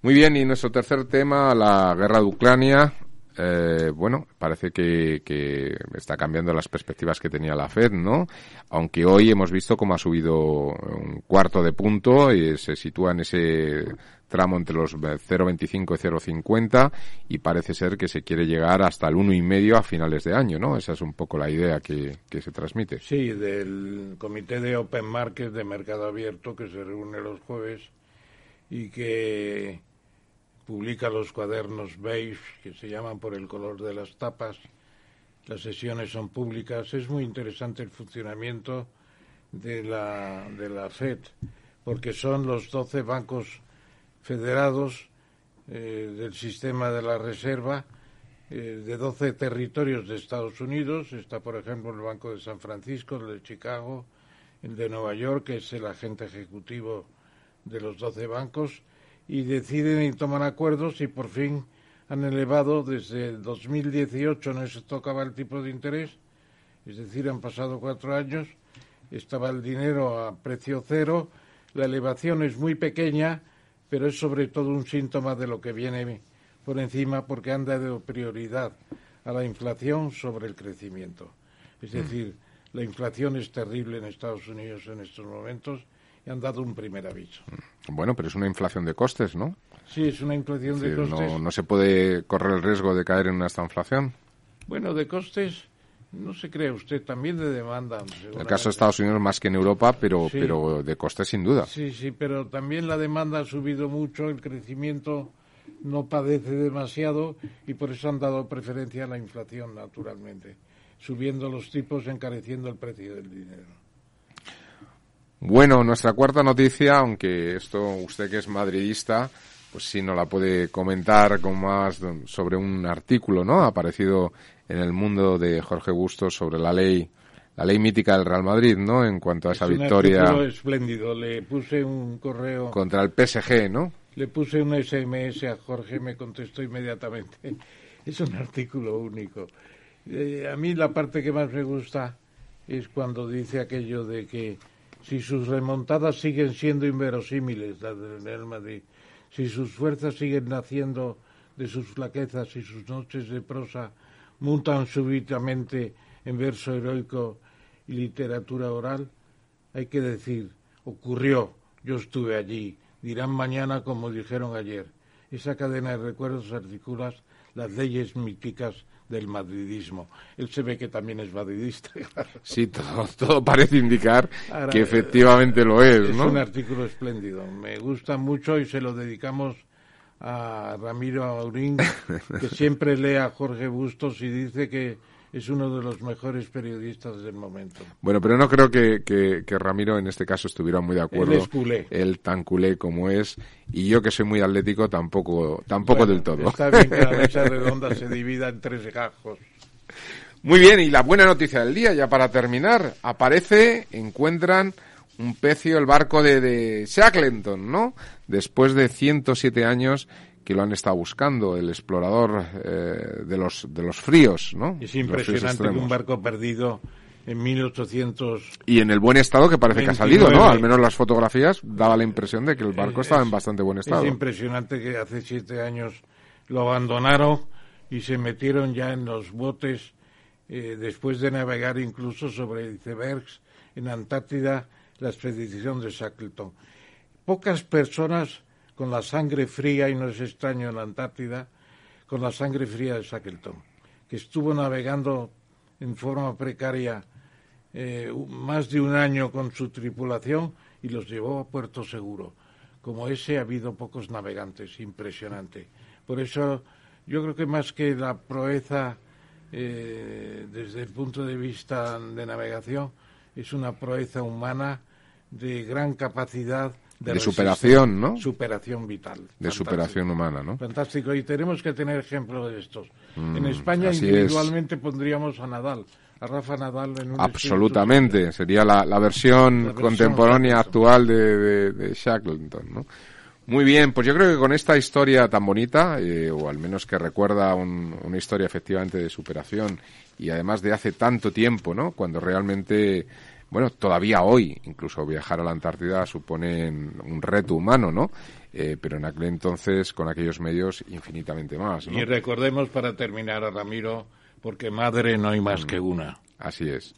B: Muy bien, y nuestro tercer tema, la guerra de Ucrania. Eh, bueno, parece que, está cambiando las perspectivas que tenía la Fed, ¿no? Aunque hoy hemos visto cómo ha subido un cuarto de punto y se sitúa en ese tramo entre los 0,25 y 0,50 y parece ser que se quiere llegar hasta el 1,5 a finales de año, ¿no? Esa es un poco la idea que, que se transmite.
C: Sí, del Comité de Open Market de Mercado Abierto que se reúne los jueves y que publica los cuadernos beige, que se llaman por el color de las tapas. Las sesiones son públicas. Es muy interesante el funcionamiento de la, de la FED, porque son los 12 bancos federados eh, del sistema de la reserva eh, de 12 territorios de Estados Unidos. Está, por ejemplo, el Banco de San Francisco, el de Chicago, el de Nueva York, que es el agente ejecutivo de los 12 bancos, y deciden y toman acuerdos y por fin han elevado desde 2018 no se tocaba el tipo de interés, es decir, han pasado cuatro años, estaba el dinero a precio cero, la elevación es muy pequeña, pero es sobre todo un síntoma de lo que viene por encima porque han dado prioridad a la inflación sobre el crecimiento. Es mm. decir, la inflación es terrible en Estados Unidos en estos momentos y han dado un primer aviso.
B: Bueno, pero es una inflación de costes, ¿no?
C: Sí, es una inflación de costes.
B: No, no se puede correr el riesgo de caer en una esta inflación.
C: Bueno, de costes no se cree usted, también de demanda.
B: En el caso de Estados Unidos más que en Europa, pero, pero de costes sin duda.
C: Sí, sí, pero también la demanda ha subido mucho, el crecimiento no padece demasiado y por eso han dado preferencia a la inflación, naturalmente, subiendo los tipos, encareciendo el precio del dinero.
B: Bueno, nuestra cuarta noticia, aunque esto usted que es madridista, pues sí no la puede comentar con más sobre un artículo, ¿no? Ha aparecido en el mundo de Jorge Bustos sobre la ley, la ley mítica del Real Madrid, ¿no? En cuanto a esa victoria.
C: Un espléndido. Le puse un correo
B: contra el PSG, ¿no?
C: Le puse un SMS a Jorge, me contestó inmediatamente. [laughs] Es un artículo único. Eh, a mí la parte que más me gusta es cuando dice aquello de que si sus remontadas siguen siendo inverosímiles, las del Real Madrid, si sus fuerzas siguen naciendo de sus flaquezas y sus noches de prosa mutan súbitamente en verso heroico y literatura oral, hay que decir, ocurrió, yo estuve allí, dirán mañana como dijeron ayer. Esa cadena de recuerdos articula las leyes míticas del madridismo. Él se ve que también es madridista. [laughs]
B: Sí, todo, parece indicar que efectivamente lo es,
C: Es un artículo espléndido. Me gusta mucho y se lo dedicamos a Ramiro Aurín, que [laughs] siempre lee a Jorge Bustos y dice que es uno de los mejores periodistas del momento.
B: Bueno, pero no creo que, que, Ramiro en este caso estuviera muy de acuerdo.
C: Él es culé.
B: Él tan culé como es. Y yo que soy muy atlético tampoco, tampoco del todo.
C: Está bien que la [laughs] mesa redonda se divida en tres gajos.
B: Muy bien, y la buena noticia del día, ya para terminar, aparece, encuentran un pecio el barco de, de Shackleton, ¿no? Después de 107 años que lo han estado buscando, el explorador eh, de, los, de los fríos, ¿no?
C: Es impresionante que un barco perdido en 1800...
B: Y en el buen estado que parece que ha salido, ¿no? Al menos las fotografías daba la impresión de que el barco estaba en bastante buen estado.
C: Es impresionante que hace siete años lo abandonaron y se metieron ya en los botes eh, después de navegar incluso sobre icebergs en Antártida la expedición de Shackleton. Pocas personas con la sangre fría, y no es extraño en la Antártida, con la sangre fría de Shackleton, que estuvo navegando en forma precaria eh, más de un año con su tripulación y los llevó a puerto seguro. Como ese ha habido pocos navegantes, impresionante. Por eso yo creo que más que la proeza eh, desde el punto de vista de navegación, es una proeza humana de gran capacidad
B: de, superación, ¿no?
C: Superación vital.
B: De superación humana, ¿no?
C: Fantástico. Y tenemos que tener ejemplos de estos. Mm, en España individualmente pondríamos a Nadal. A Rafa Nadal en un
B: Absolutamente. Sería la, versión contemporánea actual de, de, Shackleton, ¿no? Muy bien, pues yo creo que con esta historia tan bonita, eh, o al menos que recuerda una historia efectivamente de superación y además de hace tanto tiempo, ¿no? Cuando realmente bueno, todavía hoy, incluso viajar a la Antártida supone un reto humano, ¿no? Eh, pero en aquel entonces, con aquellos medios, infinitamente más. ¿no?
C: Y recordemos para terminar a Ramiro, porque madre no hay más que una.
B: Así es.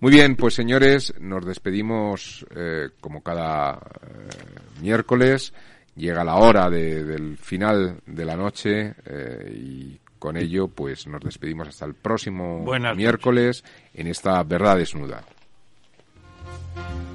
B: Muy bien, pues señores, nos despedimos eh, como cada eh, miércoles. Llega la hora del final de la noche y con ello, pues nos despedimos hasta el próximo miércoles en esta verdad desnuda. thank you